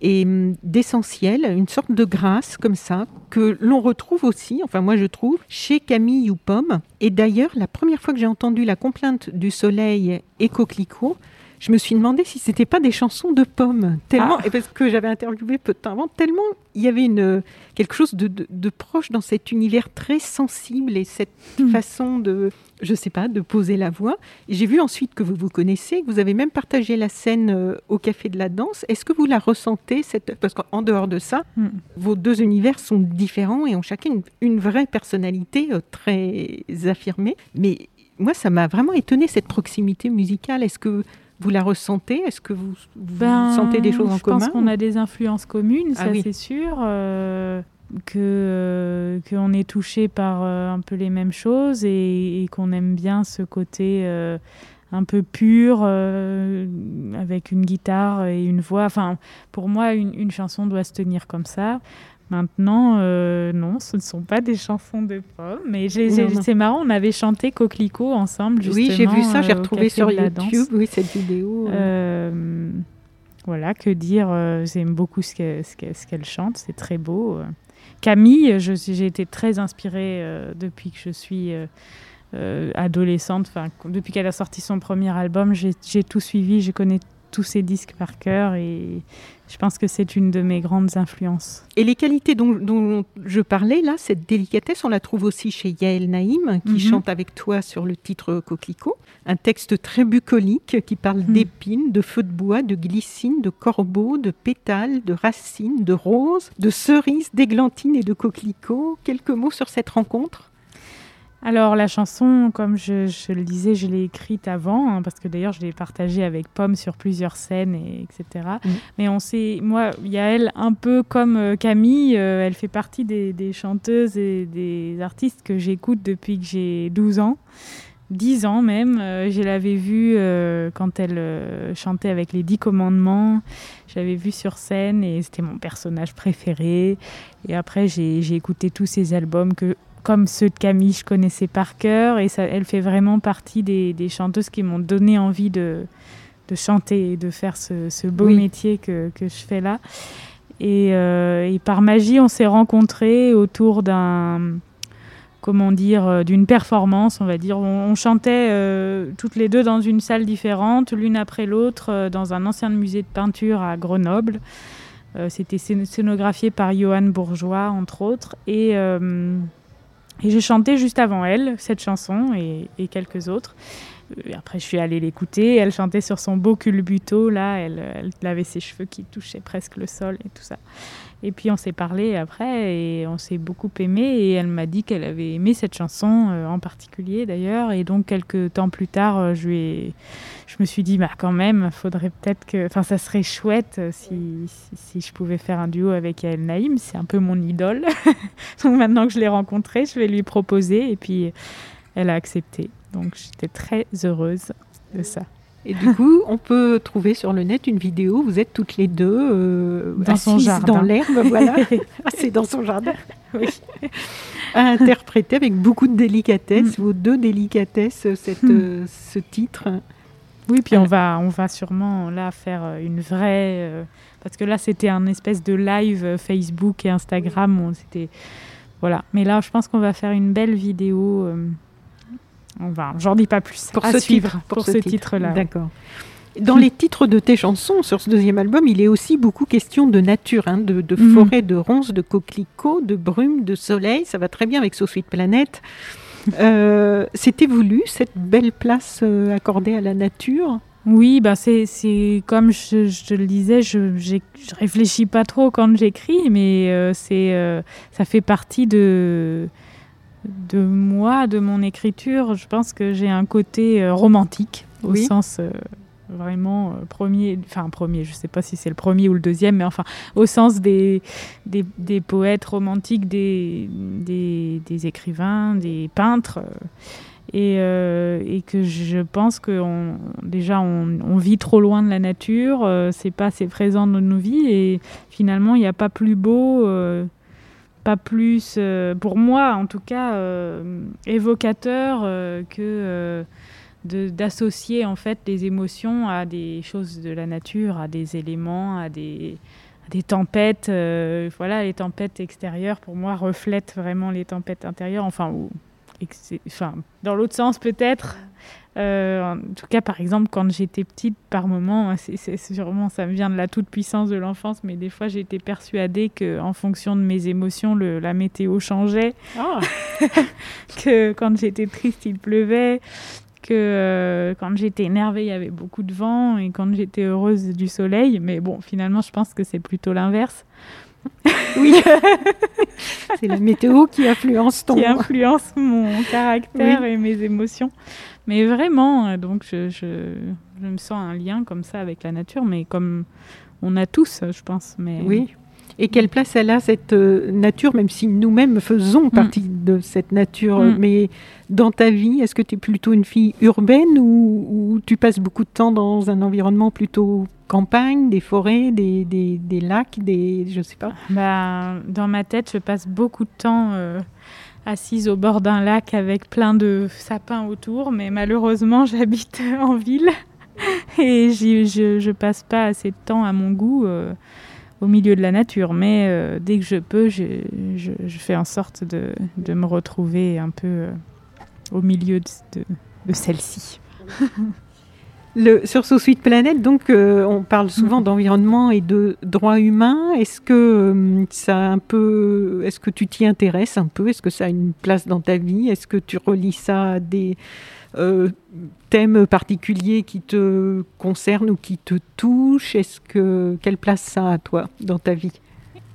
et hum, d'essentiel, une sorte de grâce comme ça, que l'on retrouve aussi, enfin moi je trouve, chez Camille Youpom. Et d'ailleurs, la première fois que j'ai entendu la complainte du soleil et coquelicot, je me suis demandé si c'était pas des chansons de pommes, tellement, ah. et parce que j'avais interviewé peu de temps avant, tellement il y avait une, quelque chose de, de, proche dans cet univers très sensible et cette hmm. façon de, je sais pas, de poser la voix. J'ai vu ensuite que vous vous connaissez, que vous avez même partagé la scène euh, au Café de la Danse. Est-ce que vous la ressentez cette... Parce qu'en dehors de ça, hmm. vos deux univers sont différents et ont chacun une, une vraie personnalité euh, très affirmée. Mais moi, ça m'a vraiment étonné cette proximité musicale. Est-ce que vous la ressentez? Est-ce que vous, ben, sentez des choses en commun Je pense qu'on a des influences communes, ah ça c'est sûr. Euh, que euh, qu'on est touché par euh, un peu les mêmes choses et, qu'on aime bien ce côté un peu pur avec une guitare et une voix. Enfin, pour moi, une, une chanson doit se tenir comme ça. Maintenant, euh, non, ce ne sont pas des chansons de pommes. Mais c'est marrant, on avait chanté Coquelicot ensemble. Justement, oui, j'ai vu ça, j'ai euh, retrouvé sur YouTube oui, cette vidéo. Euh, voilà, que dire J'aime beaucoup ce qu'elle ce chante, c'est très beau. Camille, j'ai été très inspirée depuis que je suis adolescente. Enfin, depuis qu'elle a sorti son premier album, j'ai tout suivi, je connais tous ses disques par cœur et je pense que c'est une de mes grandes influences. Et les qualités dont, je parlais, là, cette délicatesse, on la trouve aussi chez Yael Naïm, qui mhm. chante avec toi sur le titre Coquelicot. Un texte très bucolique qui parle mhm. d'épines, de feux de bois, de glycine, de corbeaux, de pétales, de racines, de roses, de cerises, d'églantines et de coquelicots. Quelques mots sur cette rencontre? Alors la chanson, comme je, le disais, je l'ai écrite avant, hein, parce que d'ailleurs je l'ai partagée avec Pomme sur plusieurs scènes, et, etc. Mm. Mais on sait, moi, il y a elle un peu comme euh, Camille, euh, elle fait partie des, chanteuses et des artistes que j'écoute depuis que j'ai 12 ans. 10 ans même, euh, je l'avais vue quand elle chantait avec les Dix Commandements, j'avais vu sur scène et c'était mon personnage préféré. Et après j'ai écouté tous ses albums que comme ceux de Camille, je connaissais par cœur. Et ça, elle fait vraiment partie des, chanteuses qui m'ont donné envie de, de, chanter et de faire ce, beau métier que, que, je fais là. Et, euh, et par magie, on s'est rencontrés autour d'un comment dire, euh, d'une performance, on va dire. On, chantait euh, toutes les deux dans une salle différente, l'une après l'autre, dans un ancien musée de peinture à Grenoble. C'était scénographié par Johan Bourgeois, entre autres. Et et j'ai chanté juste avant elle cette chanson et, quelques autres. Euh, après, je suis allée l'écouter. Elle chantait sur son beau culbuto. Là, elle, elle, avait ses cheveux qui touchaient presque le sol et tout ça. Et puis on s'est parlé après et on s'est beaucoup aimé. Et elle m'a dit qu'elle avait aimé cette chanson euh, en particulier d'ailleurs. Et donc quelques temps plus tard, euh, je, lui je me suis dit, bah quand même, faudrait peut-être que, enfin, ça serait chouette euh, si, si, je pouvais faire un duo avec Yael Naïm. C'est un peu mon idole. donc maintenant que je l'ai rencontrée, je vais lui proposer. Et puis elle a accepté. Donc j'étais très heureuse de ça. Et du coup, on peut trouver sur le net une vidéo. Vous êtes toutes les deux euh, dans son jardin, dans l'herbe, voilà. Ah, c'est dans son jardin. Oui. à interpréter avec beaucoup de délicatesse, mm. vos deux délicatesses, cette, mm. euh, ce titre. Oui, puis on va, on va sûrement là faire euh, une vraie, parce que là c'était un espèce de live Facebook et Instagram. C'était voilà. Mais là, je pense qu'on va faire une belle vidéo j'en dis pas plus. Pour ce suivre titre, pour, ce, titre-là. D'accord. Dans les titres de tes chansons sur ce deuxième album, il est aussi beaucoup question de nature, hein, de, de mhm. forêt, de ronces, de coquelicots, de brume, de soleil. Ça va très bien avec So Sweet Planet. Euh, C'était voulu, cette belle place euh, accordée à la nature? Oui, bah c'est comme je, je, le disais, je, je réfléchis pas trop quand j'écris, mais euh, c'est euh, ça fait partie de de moi, de mon écriture, je pense que j'ai un côté euh, romantique au sens euh, vraiment euh, premier, enfin premier, je ne sais pas si c'est le premier ou le deuxième, mais enfin au sens des, des, poètes romantiques, des, des, écrivains, des peintres. Et, et, que je pense que déjà on, vit trop loin de la nature, c'est pas assez présent dans nos vies et finalement il n'y a pas plus beau pas plus, euh, pour moi en tout cas, euh, évocateur euh, que d'associer en fait les émotions à des choses de la nature, à des éléments, à des, des tempêtes. voilà, les tempêtes extérieures pour moi reflètent vraiment les tempêtes intérieures. Enfin, ou, enfin dans l'autre sens peut-être. en tout cas, par exemple, quand j'étais petite, par moment, c'est sûrement ça me vient de la toute puissance de l'enfance, mais des fois j'étais persuadée que, en fonction de mes émotions, le, la météo changeait, ah. que quand j'étais triste, il pleuvait, que euh, quand j'étais énervée, il y avait beaucoup de vent et quand j'étais heureuse, du soleil. Mais bon, finalement, je pense que c'est plutôt l'inverse. Oui, c'est la météo qui influence ton... Qui influence mon caractère et mes émotions. Mais vraiment, euh, donc je, je, je, me sens un lien comme ça avec la nature, mais comme on a tous, je pense. Mais... Oui, et quelle place elle a cette euh, nature, même si nous-mêmes faisons mm. partie de cette nature. Mm. Mais dans ta vie, est-ce que tu es plutôt une fille urbaine ou, tu passes beaucoup de temps dans un environnement plutôt campagne, des forêts, des, des, lacs, des je sais pas? Bah, Dans ma tête, je passe beaucoup de temps euh, assise au bord d'un lac avec plein de sapins autour, mais malheureusement, j'habite en ville et je ne passe pas assez de temps à mon goût. Euh, au milieu de la nature. Mais euh, dès que je peux, je, je, fais en sorte de, de, me retrouver un peu euh, au milieu de, de, celle-ci. Le, sur So Sweet Planet, donc, euh, on parle souvent mm. d'environnement et de droits humains. Est-ce que ça un peu, est-ce que tu t'y intéresses un peu? Est-ce que ça a une place dans ta vie? Est-ce que tu relis ça à des euh, thèmes particuliers qui te concernent ou qui te touchent Est-ce que quelle place ça a toi dans ta vie?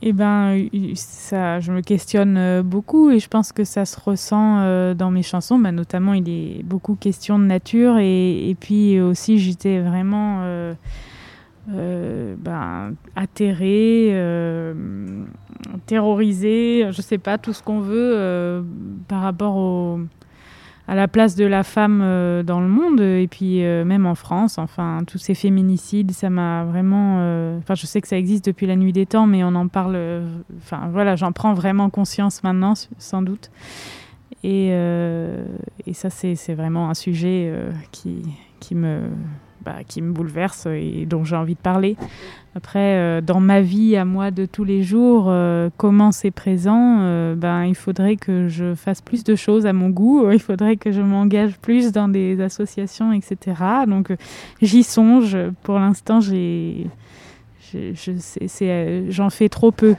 Eh ben, ça, je me questionne euh, beaucoup et je pense que ça se ressent euh, dans mes chansons. Bah, notamment, il est beaucoup question de nature et, puis aussi, j'étais vraiment ben, atterrée, terrorisée, je sais pas, tout ce qu'on veut par rapport au à la place de la femme euh, dans le monde et puis euh, même en France. Enfin, tous ces féminicides, ça m'a vraiment. Euh, enfin, je sais que ça existe depuis la nuit des temps, mais on en parle. Enfin, voilà, j'en prends vraiment conscience maintenant, sans doute. Et, et ça, c'est vraiment un sujet qui, qui me bah, qui me bouleverse et dont j'ai envie de parler. Après, euh, dans ma vie à moi de tous les jours, euh, comment c'est présent euh, ben, Il faudrait que je fasse plus de choses à mon goût, il faudrait que je m'engage plus dans des associations, etc. Donc j'y songe. Pour l'instant, j'ai, j'en fais trop peu.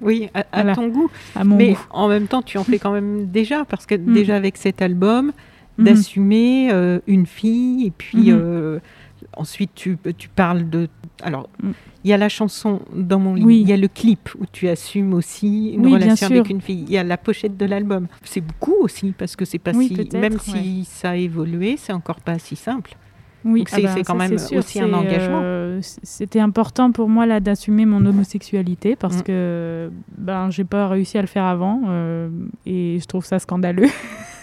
Oui, à, ton goût. Mais en même temps, tu en fais quand même déjà, parce que mm. déjà avec cet album, Mhm. d'assumer euh, une fille et puis mhm. euh, ensuite tu, tu, parles de alors mm. il y a la chanson dans mon lit il y a le clip où tu assumes aussi une relation avec une fille il y a la pochette de l'album c'est beaucoup aussi parce que c'est pas si même si ça a évolué c'est encore pas si simple oui, c'est ah bah, quand même aussi un engagement. Euh, c'était important pour moi là d'assumer mon homosexualité parce mm. que ben j'ai pas réussi à le faire avant et je trouve ça scandaleux.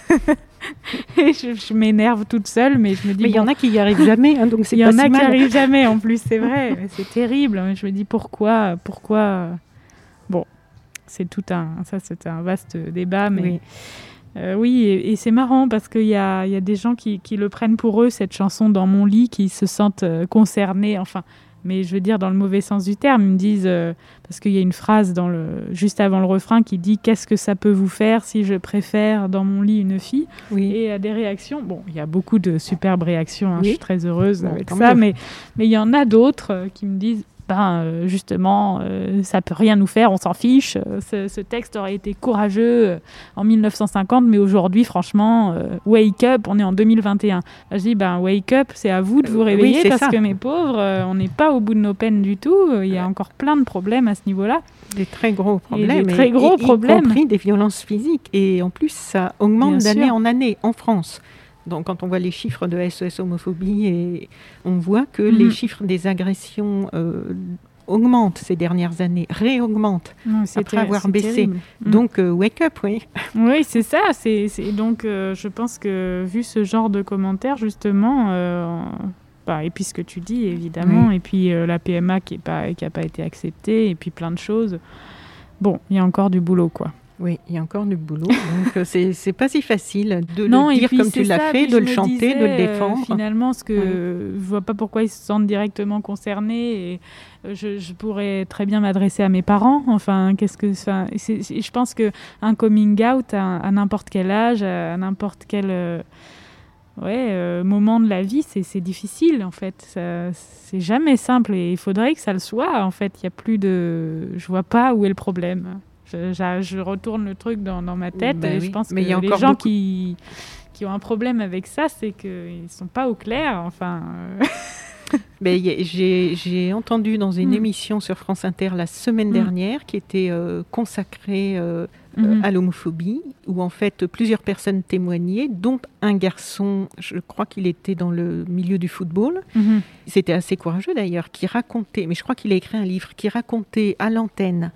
je, m'énerve toute seule, mais je me dis. Mais il y en a qui y arrivent jamais, hein, donc c'est Il y en a qui arrivent jamais, en plus, c'est vrai. c'est terrible. Je me dis pourquoi, pourquoi. Bon, c'est tout un. Ça, c'est un vaste débat, mais. Oui. Euh, oui, et, c'est marrant parce qu'il y a, y a, des gens qui, qui, le prennent pour eux, cette chanson dans mon lit, qui se sentent euh, concernés. Enfin, mais je veux dire dans le mauvais sens du terme. Ils me disent, euh, parce qu'il y a une phrase dans le, juste avant le refrain qui dit Qu'est-ce que ça peut vous faire si je préfère dans mon lit une fille? Oui. Et à des réactions. Bon, il y a beaucoup de superbes réactions, hein, je suis très heureuse avec ça, mais il y en a d'autres euh, qui me disent ben, euh, justement, euh, ça peut rien nous faire, on s'en fiche. Euh, ce, texte aurait été courageux en 1950, mais aujourd'hui, franchement, wake up, on est en 2021. je dis, ben, wake up, c'est à vous de vous réveiller parce que mes pauvres, on n'est pas au bout de nos peines du tout. Il y a encore plein de problèmes à ce niveau-là. Des très gros problèmes. des très gros problèmes. Y compris des violences physiques. Et en plus, ça augmente d'année en année en France. Donc, quand on voit les chiffres de SOS homophobie, et on voit que les mhm. chiffres des agressions euh, augmentent ces dernières années, réaugmentent après avoir baissé. Mhm. Donc, euh, wake up, oui. Oui, c'est ça. C'est, donc, euh, je pense que vu ce genre de commentaires, justement, bah, et puis ce que tu dis, évidemment, et puis la PMA qui n'a pas, qui pas été acceptée, et puis plein de choses. Bon, il y a encore du boulot, quoi. Oui, il y a encore du boulot. Donc, euh, c'est, c'est pas si facile de le dire comme tu l'as fait, de le chanter, de le euh, défendre. finalement, ce que je vois pas pourquoi ils se sentent directement concernés. Et euh, je, pourrais très bien m'adresser à mes parents. Enfin, qu'est-ce que ça Je pense que un coming out à, n'importe quel âge, à n'importe quel ouais, moment de la vie, c'est difficile en fait. C'est jamais simple et il faudrait que ça le soit. En fait, il y a plus de, je vois pas où est le problème. Je, retourne le truc dans, dans ma tête Ben et oui. je pense Mais que y a les encore gens beaucoup- qui qui ont un problème avec ça, c'est qu'ils sont pas au clair. Enfin, euh, J'ai entendu dans une Mm. émission sur France Inter la semaine Mm. dernière qui était euh, consacrée euh, mhm. à l'homophobie, où en fait plusieurs personnes témoignaient, dont un garçon, je crois qu'il était dans le milieu du football, c'était assez courageux d'ailleurs, qui racontait, mais je crois qu'il a écrit un livre, qui racontait à l'antenne.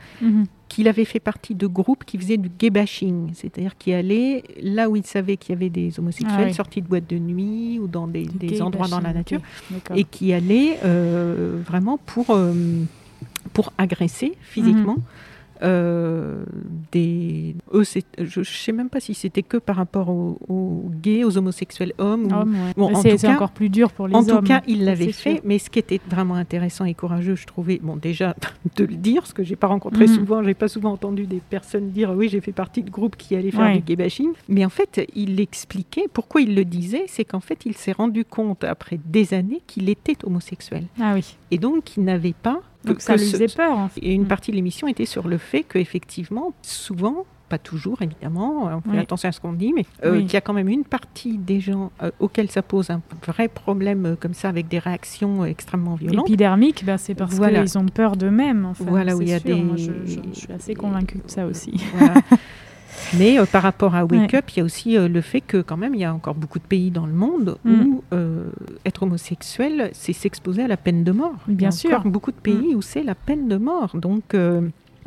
Qu'il avait fait partie de groupes qui faisaient du gay bashing, c'est-à-dire qui allaient là où il savait qu'il y avait des homosexuels Ah oui. sortis de boîtes de nuit ou dans des, endroits dans la nature, et qui allaient euh, vraiment pour, euh, pour agresser physiquement. Mhm. Euh, des eux je ne sais même pas si c'était que par rapport aux, aux gays aux homosexuels hommes ou- ouais. Bon, en c'est encore plus dur pour les en hommes. tout cas, il ça, l'avait c'est fait, sûr. mais ce qui était vraiment intéressant et courageux, je trouvais, bon, déjà de le dire, ce que j'ai pas rencontré Mhm. souvent, j'ai pas souvent entendu des personnes dire oui, j'ai fait partie de groupes qui allaient faire Ouais. du gay bashing, mais en fait, il expliquait pourquoi il le disait, c'est qu'en fait, il s'est rendu compte après des années qu'il était homosexuel Ah oui. et donc qu'il n'avait pas Donc que- ça lui faisait peur. En fait. et une Mm. partie de l'émission était sur le fait qu'effectivement, souvent, pas toujours évidemment, on fait Oui. attention à ce qu'on dit, mais euh, Oui. qu'il y a quand même une partie des gens euh, auxquels ça pose un vrai problème euh, comme ça, avec des réactions extrêmement violentes. Épidermique, bah, c'est parce Voilà. qu'ils ont peur d'eux-mêmes. En fait. Voilà, où il y a sûr. des- Moi, je, je- je suis assez convaincue de ça aussi. Voilà. Mais euh, par rapport à Wake Ouais. Up, il y a aussi euh, le fait que quand même, il y a encore beaucoup de pays dans le monde Mm. où euh, être homosexuel, c'est s'exposer à la peine de mort. Bien il y a sûr. Mm. encore beaucoup de pays où c'est la peine de mort. Donc,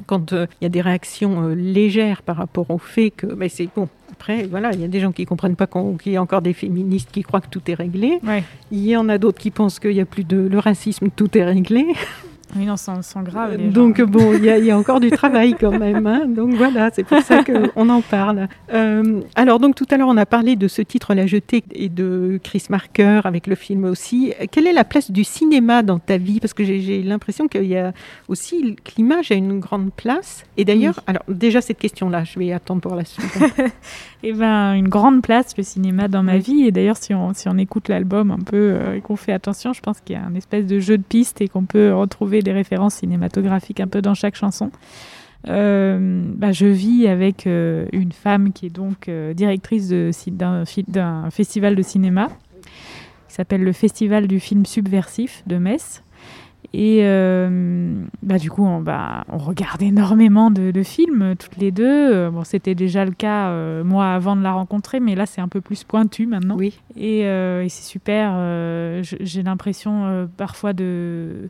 quand euh, il y a des réactions euh, légères par rapport au fait que, mais c'est bon. Après, voilà, il y a des gens qui comprennent pas qu'il y a encore des féministes qui croient que tout est réglé. Ouais. Il y en a d'autres qui pensent qu'il y a plus de le racisme, tout est réglé. Oui, non, sans, sans grave. Gens. Donc bon, il y, a- il y a encore du travail quand même. hein. Donc voilà, c'est pour ça qu'on en parle. Euh, alors donc tout à l'heure, on a parlé de ce titre La Jetée et de Chris Marker avec le film aussi. Quelle est la place du cinéma dans ta vie? Parce que j'ai- l'impression qu'il y a aussi l'image a une grande place. Et d'ailleurs, Oui. alors déjà cette question-là, je vais attendre pour la suite. Eh ben, une grande place, le cinéma dans ma Oui. vie. Et d'ailleurs, si on, si on écoute l'album un peu euh, et qu'on fait attention, je pense qu'il y a un espèce de jeu de pistes et qu'on peut retrouver des références cinématographiques un peu dans chaque chanson. Euh, bah, je vis avec euh, une femme qui est donc euh, directrice d'un festival de cinéma qui s'appelle le Festival du film subversif de Metz. Et bah, du coup, on, bah, on regarde énormément de, de films, toutes les deux. Bon, C'était déjà le cas, moi, avant de la rencontrer, mais là, c'est un peu plus pointu maintenant. Oui. Et, et c'est super. J'ai l'impression parfois de.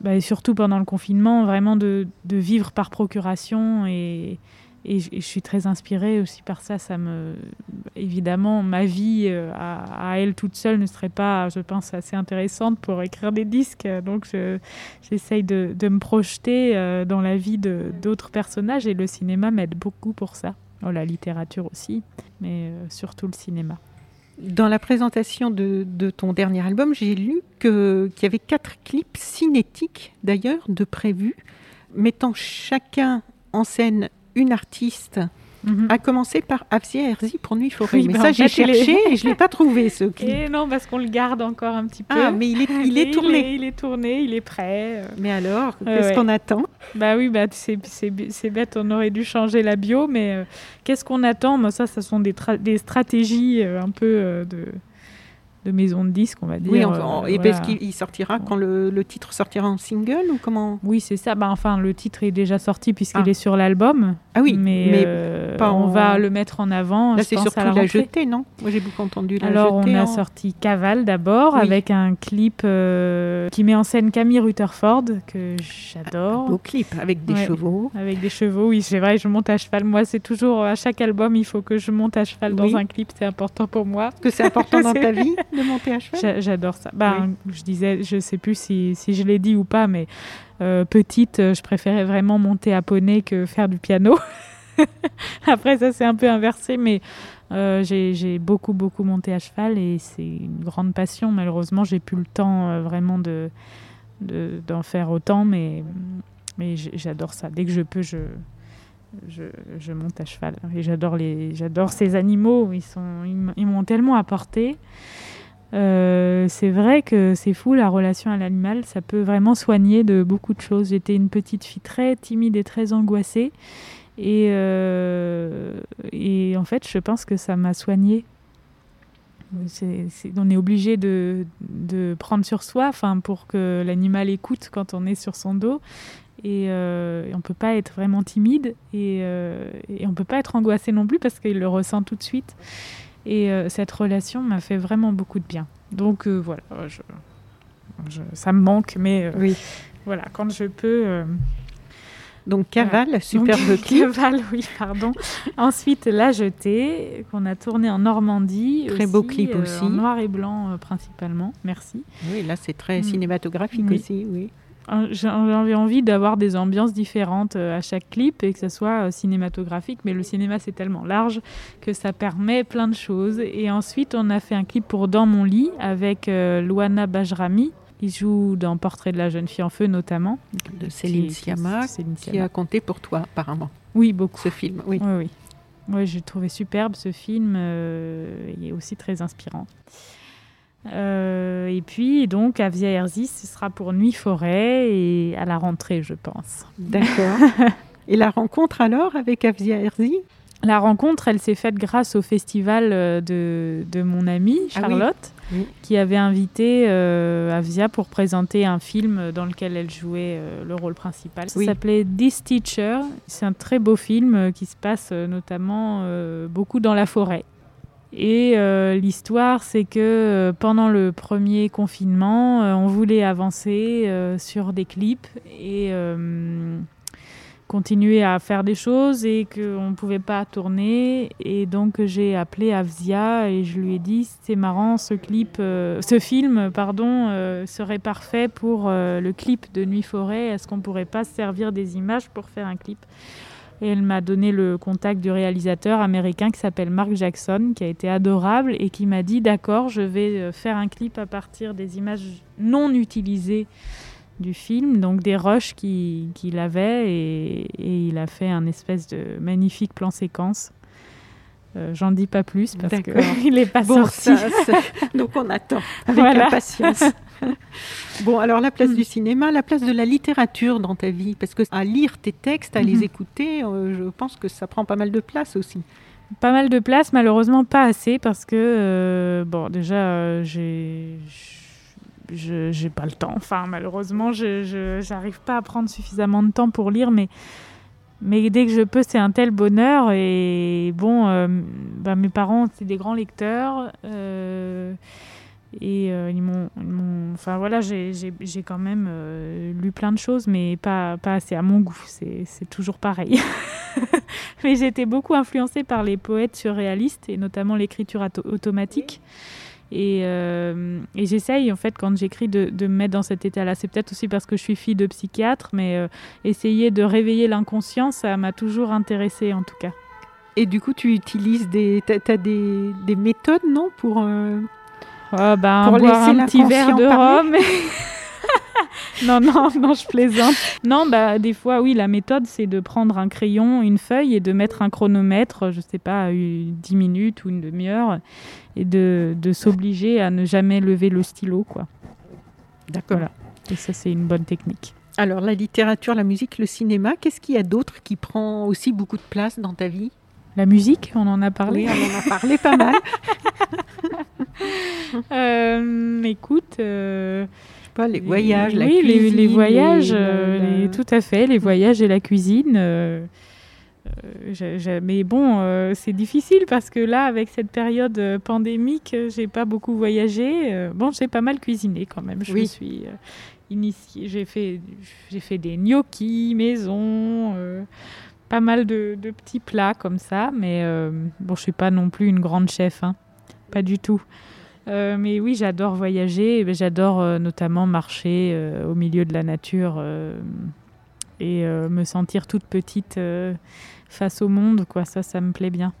Bah, surtout pendant le confinement, vraiment de, vivre par procuration. Et, je, suis très inspirée aussi par ça. Ça me, évidemment, ma vie euh, à, elle toute seule ne serait pas, je pense, assez intéressante pour écrire des disques. Donc, je- j'essaye de, de me projeter euh, dans la vie d'autres personnages. Et le cinéma m'aide beaucoup pour ça. Oh, la littérature aussi, mais euh, surtout le cinéma. Dans la présentation de, ton dernier album, j'ai lu qu'il y avait quatre clips cinétiques, d'ailleurs, de prévus, mettant chacun en scène une artiste, Mhm. à commencer par Afsia Herzi pour Nuit Forêt. Oui, mais bah, ça, j'ai cherché et je ne l'ai pas trouvé, ce clip. Et non, parce qu'on le garde encore un petit peu. Ah, mais il est, il est Et tourné. Il est, tourné, il est prêt. euh. Mais alors, qu'est-ce ouais. qu'on attend? Bah oui, bah, c'est bête, on aurait dû changer la bio, mais euh, qu'est-ce qu'on attend? Moi, ça, ce sont des, des stratégies euh, un peu de, de maison de disques, on va dire. Oui, on- euh, on- et voilà. parce qu'il il sortira quand le, le titre sortira en single ou comment? Oui, c'est ça. Bah, enfin, le titre est déjà sorti puisqu'il Ah. est sur l'album. Ah oui, mais, mais euh, pas on en- va le mettre en avant. là, c'est surtout la la, jetée, non? Moi, j'ai beaucoup entendu la Alors, on a en- sorti Cavale d'abord, Oui. avec un clip euh, qui met en scène Camille Rutherford, que j'adore. Beau clip avec des Ouais. chevaux. Avec des chevaux, oui, c'est vrai, je monte à cheval. Moi, c'est toujours à chaque album, il faut que je monte à cheval dans un clip, c'est important pour moi. Que c'est important dans ta vie de monter à cheval? J'a- J'adore ça. Bah, Je disais, je sais plus si, si je l'ai dit ou pas, mais euh, petite, euh, je préférais vraiment monter à poney que faire du piano. Après, ça c'est un peu inversé, mais euh, j'ai beaucoup, beaucoup monté à cheval et c'est une grande passion. Malheureusement, j'ai plus le temps euh, vraiment de de- d'en faire autant, mais, mais j'adore ça. Dès que je peux, je, je, monte à cheval. Et j'adore ces animaux. Ils sont, ils m'ont tellement apporté. Euh, c'est vrai que c'est fou la relation à l'animal. Ça peut vraiment soigner de beaucoup de choses. J'étais une petite fille très timide et très angoissée. Et, euh, et en fait, je pense que ça m'a soignée. on est obligé de, de, prendre sur soi pour que l'animal écoute quand on est sur son dos. Euh, et, on ne peut pas être vraiment timide et, euh, et on ne peut pas être angoissé non plus parce qu'il le ressent tout de suite. Et euh, cette relation m'a fait vraiment beaucoup de bien. Donc voilà, je, ça me manque, mais oui. voilà, quand je peux. donc Caval, superbe clip. Caval, oui, pardon. Ensuite, La Jetée, qu'on a tourné en Normandie. Très beau clip aussi. En noir et blanc principalement, merci. Oui, là c'est très mm. cinématographique aussi, oui. Euh, j'avais envie d'avoir des ambiances différentes euh, à chaque clip et que ce soit euh, cinématographique, mais le cinéma c'est tellement large que ça permet plein de choses. Et ensuite, on a fait un clip pour Dans mon lit avec Luana Bajrami. Il joue dans Portrait de la jeune fille en feu notamment. De Céline Sciamma, qui a compté pour toi apparemment. Oui, beaucoup. Ce film, oui. Oui, oui. oui j'ai trouvé superbe ce film. il est aussi très inspirant. Euh, et puis, donc, à Via ce sera pour Nuit Forêt et à la rentrée, je pense. D'accord. et la rencontre alors avec Avia Erzy La rencontre, elle s'est faite grâce au festival euh, de, de mon amie ah Charlotte, qui avait invité euh, Avia pour présenter un film dans lequel elle jouait le rôle principal. Ça s'appelait This Teacher. C'est un très beau film qui se passe notamment beaucoup dans la forêt. Et euh, l'histoire, c'est que euh, pendant le premier confinement, euh, on voulait avancer sur des clips et continuer à faire des choses et qu'on ne pouvait pas tourner. Et donc j'ai appelé Avzia et je lui ai dit c'est marrant, ce clip, ce film, pardon, serait parfait pour le clip de Nuit Forêt. Est-ce qu'on pourrait pas se servir des images pour faire un clip? Et elle m'a donné le contact du réalisateur américain qui s'appelle Mark Jackson, qui a été adorable et qui m'a dit d'accord, je vais euh, faire un clip à partir des images non utilisées du film, donc des rushs qu'il avait, et, il a fait un espèce de magnifique plan séquence. Euh, j'en dis pas plus parce qu'il n'est pas sorti. donc on attend avec impatience. bon, alors la place du cinéma, la place de la littérature dans ta vie, parce que à lire tes textes, à les mhm. écouter, euh, je pense que ça prend pas mal de place aussi. Pas mal de place, malheureusement pas assez, parce que, euh, bon, déjà, j'ai j'ai pas le temps. Enfin, malheureusement, je n'arrive pas à prendre suffisamment de temps pour lire, mais, mais dès que je peux, c'est un tel bonheur. Et bon, bah, mes parents, c'est des grands lecteurs. Et euh, ils m'ont, Enfin voilà, j'ai, quand même euh, lu plein de choses, mais pas, pas assez à mon goût. C'est, toujours pareil. mais été beaucoup influencée par les poètes surréalistes, et notamment l'écriture automatique. Et, euh, et, j'essaye, en fait, quand j'écris, de, de, me mettre dans cet état-là. C'est peut-être aussi parce que je suis fille de psychiatre, mais essayer de réveiller l'inconscient, ça m'a toujours intéressée, en tout cas. Et du coup, tu utilises des... T'as des, des méthodes, non, pour Oh, ben, pour boire un petit verre de rhum. non, non, non, je plaisante. Non, bah, des fois, oui, la méthode, c'est de prendre un crayon, une feuille et de mettre un chronomètre, je sais pas, 10 minutes ou une demi-heure, et de, de s'obliger à ne jamais lever le stylo, quoi. D'accord. Et ça, c'est une bonne technique. Alors, la littérature, la musique, le cinéma, qu'est-ce qu'il y a d'autre qui prend aussi beaucoup de place dans ta vie? La musique, on en a parlé. Oui, on en a parlé pas mal. Euh, écoute. Euh, pas, les voyages, la oui, cuisine. Les, voyages, euh, tout à fait, les voyages et la cuisine. mais bon, c'est difficile parce que là, avec cette période pandémique, j'ai pas beaucoup voyagé. bon, j'ai pas mal cuisiné quand même. Je suis initiée. J'ai fait, j'ai fait des gnocchis maison pas mal de, de, petits plats comme ça, mais bon, je suis pas non plus une grande chef. Hein pas du tout. Euh, mais oui, j'adore voyager. J'adore euh, notamment marcher euh, au milieu de la nature et me sentir toute petite face au monde. Quoi. Ça, ça me plaît bien.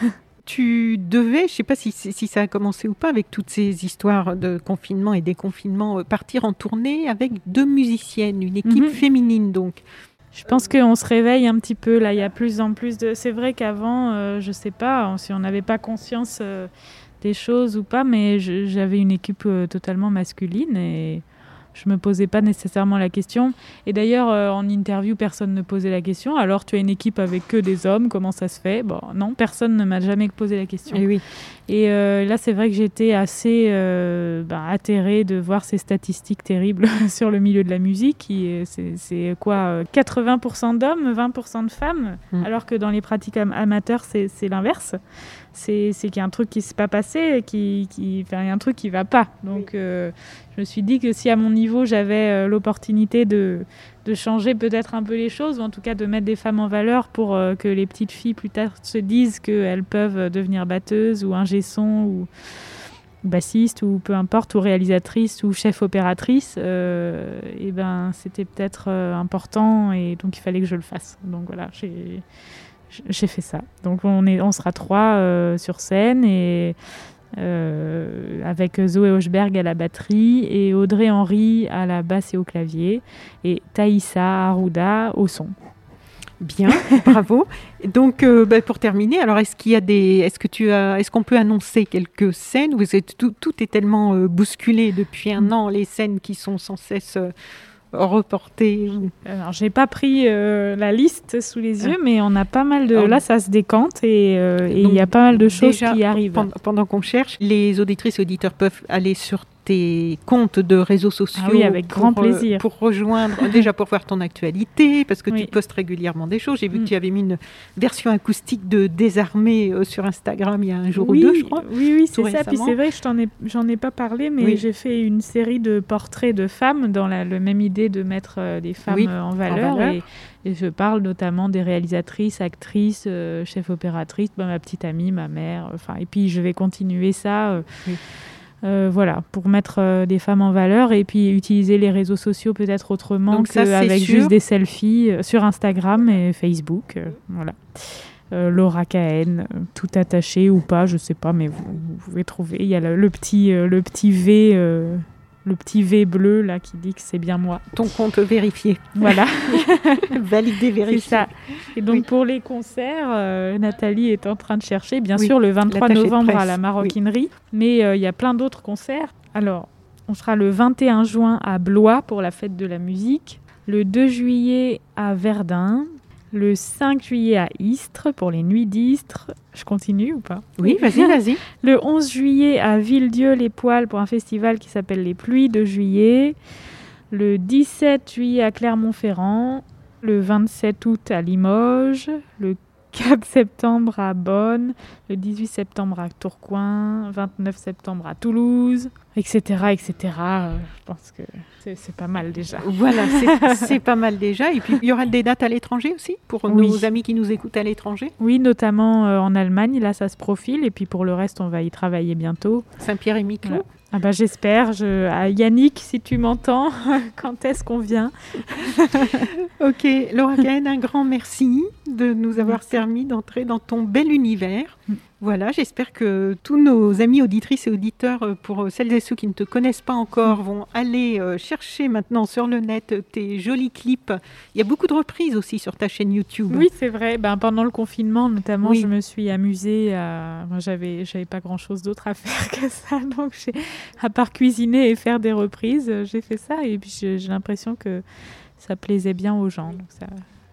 tu devais, je ne sais pas si, si, ça a commencé ou pas avec toutes ces histoires de confinement et déconfinement, partir en tournée avec deux musiciennes, une équipe mhm. féminine donc. Je pense qu'on se réveille un petit peu là. Il y a plus en plus de. C'est vrai qu'avant, euh, je sais pas si on n'avait pas conscience euh, des choses ou pas, mais j'avais une équipe euh, totalement masculine et je me posais pas nécessairement la question. Et d'ailleurs, euh, en interview, personne ne posait la question. Alors, tu as une équipe avec que des hommes, comment ça se fait? Bon, non, personne ne m'a jamais posé la question. Eh oui. Et euh, là, c'est vrai que j'étais assez euh, bah, atterrée de voir ces statistiques terribles sur le milieu de la musique. C'est quoi 80% d'hommes, 20% de femmes, mm. alors que dans les pratiques amateurs, c'est l'inverse c'est qu'il y a un truc qui s'est pas passé, qui, qui, enfin, il y a un truc qui va pas. Donc, euh, je me suis dit que si à mon niveau j'avais euh, l'opportunité de, de, changer peut-être un peu les choses, ou en tout cas de mettre des femmes en valeur pour euh, que les petites filles plus tard se disent qu'elles peuvent devenir batteuses ou ingé son ou bassiste ou peu importe, ou réalisatrice ou chef opératrice, et ben c'était peut-être important et donc il fallait que je le fasse. Donc voilà, j'ai fait ça. Donc on, est, on sera trois euh, sur scène et euh, avec Zoé Hochberg à la batterie et Audrey Henry à la basse et au clavier et Thaïsa Arruda au son. Bien, bravo. Donc, euh, bah, pour terminer, alors est-ce qu'il y a des, est-ce que tu as, est-ce qu'on peut annoncer quelques scènes Vous êtes tout, tout est tellement bousculé depuis un an, les scènes qui sont sans cesse reporter Alors, j'ai pas pris euh, la liste sous les yeux, mais on a pas mal de. Là, ça se décante et euh, il y a pas mal de choses qui arrivent. Pendant, pendant qu'on cherche, les auditrices et auditeurs peuvent aller sur tes comptes de réseaux sociaux. Ah oui, avec grand euh, plaisir. Pour rejoindre, déjà pour voir ton actualité, parce que tu postes régulièrement des choses. J'ai vu que mm. tu avais mis une version acoustique de Désarmé euh, sur Instagram il y a un jour ou deux, je crois. Oui, oui, c'est ça. Puis c'est vrai que je t'en ai, j'en ai pas parlé, mais j'ai fait une série de portraits de femmes dans la même idée de mettre euh, des femmes en valeur. Et, je parle notamment des réalisatrices, actrices, chefs opératrices, bah, ma petite amie, ma mère. Enfin, et puis je vais continuer ça. Euh, voilà, pour mettre euh, des femmes en valeur et puis utiliser les réseaux sociaux peut-être autrement qu'avec juste des selfies euh, sur Instagram et Facebook. voilà. Laura Cahen, tout attaché ou pas, je sais pas, mais vous, pouvez trouver. Il y a le, petit, le petit V le petit V bleu là qui dit que c'est bien moi. Ton compte vérifié. Voilà. Validé, vérifié. C'est ça. Et donc pour les concerts, euh, Nathalie est en train de chercher, bien sûr, le 23 novembre à la Maroquinerie, mais euh, il y a plein d'autres concerts. Alors, on sera le 21 juin à Blois pour la fête de la musique, le 2 juillet à Verdun, le 5 juillet à Istres pour les nuits d'Istres. Je continue ou pas? Oui, vas-y, vas-y. Le 11 juillet à Villedieu-les-Poils pour un festival qui s'appelle Les Pluies de juillet. Le 17 juillet à Clermont-Ferrand. Le 27 août à Limoges. Le 4 septembre à Bonn, le 18 septembre à Tourcoing, 29 septembre à Toulouse, etc. etc. Euh, je pense que c'est pas mal déjà. Voilà, c'est pas mal déjà. Et puis, il y aura des dates à l'étranger aussi pour nos amis qui nous écoutent à l'étranger? Oui, notamment euh, en Allemagne. Là, ça se profile. Et puis, pour le reste, on va y travailler bientôt. Saint-Pierre et Miquelon? Ah bah, J'espère. Je... Yannick, si tu m'entends, quand est-ce qu'on vient? Ok, Laura un grand merci de nous avoir permis d'entrer dans ton bel univers. Voilà, j'espère que tous nos amis auditrices et auditeurs, euh, pour celles et ceux qui ne te connaissent pas encore, vont aller euh, chercher maintenant sur le net tes jolis clips. Il y a beaucoup de reprises aussi sur ta chaîne YouTube. Oui, c'est vrai. Ben, pendant le confinement, notamment, je me suis amusée à. j'avais, j'avais pas grand chose d'autre à faire que ça. Donc, à part cuisiner et faire des reprises, j'ai fait ça. Et puis, j'ai l'impression que ça plaisait bien aux gens. Donc, ça,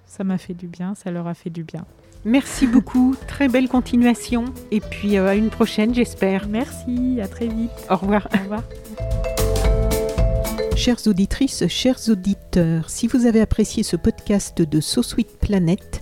ça m'a fait du bien, ça leur a fait du bien. Merci beaucoup, très belle continuation et puis euh, à une prochaine j'espère. Merci, à très vite. Au revoir. Au revoir. Chères auditrices, chers auditeurs, si vous avez apprécié ce podcast de So Sweet Planet,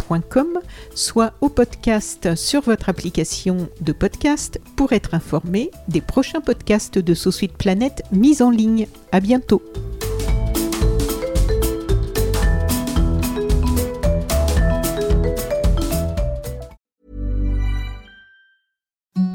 soit au podcast sur votre application de podcast pour être informé des prochains podcasts de So Suite Planète mis en ligne. À bientôt.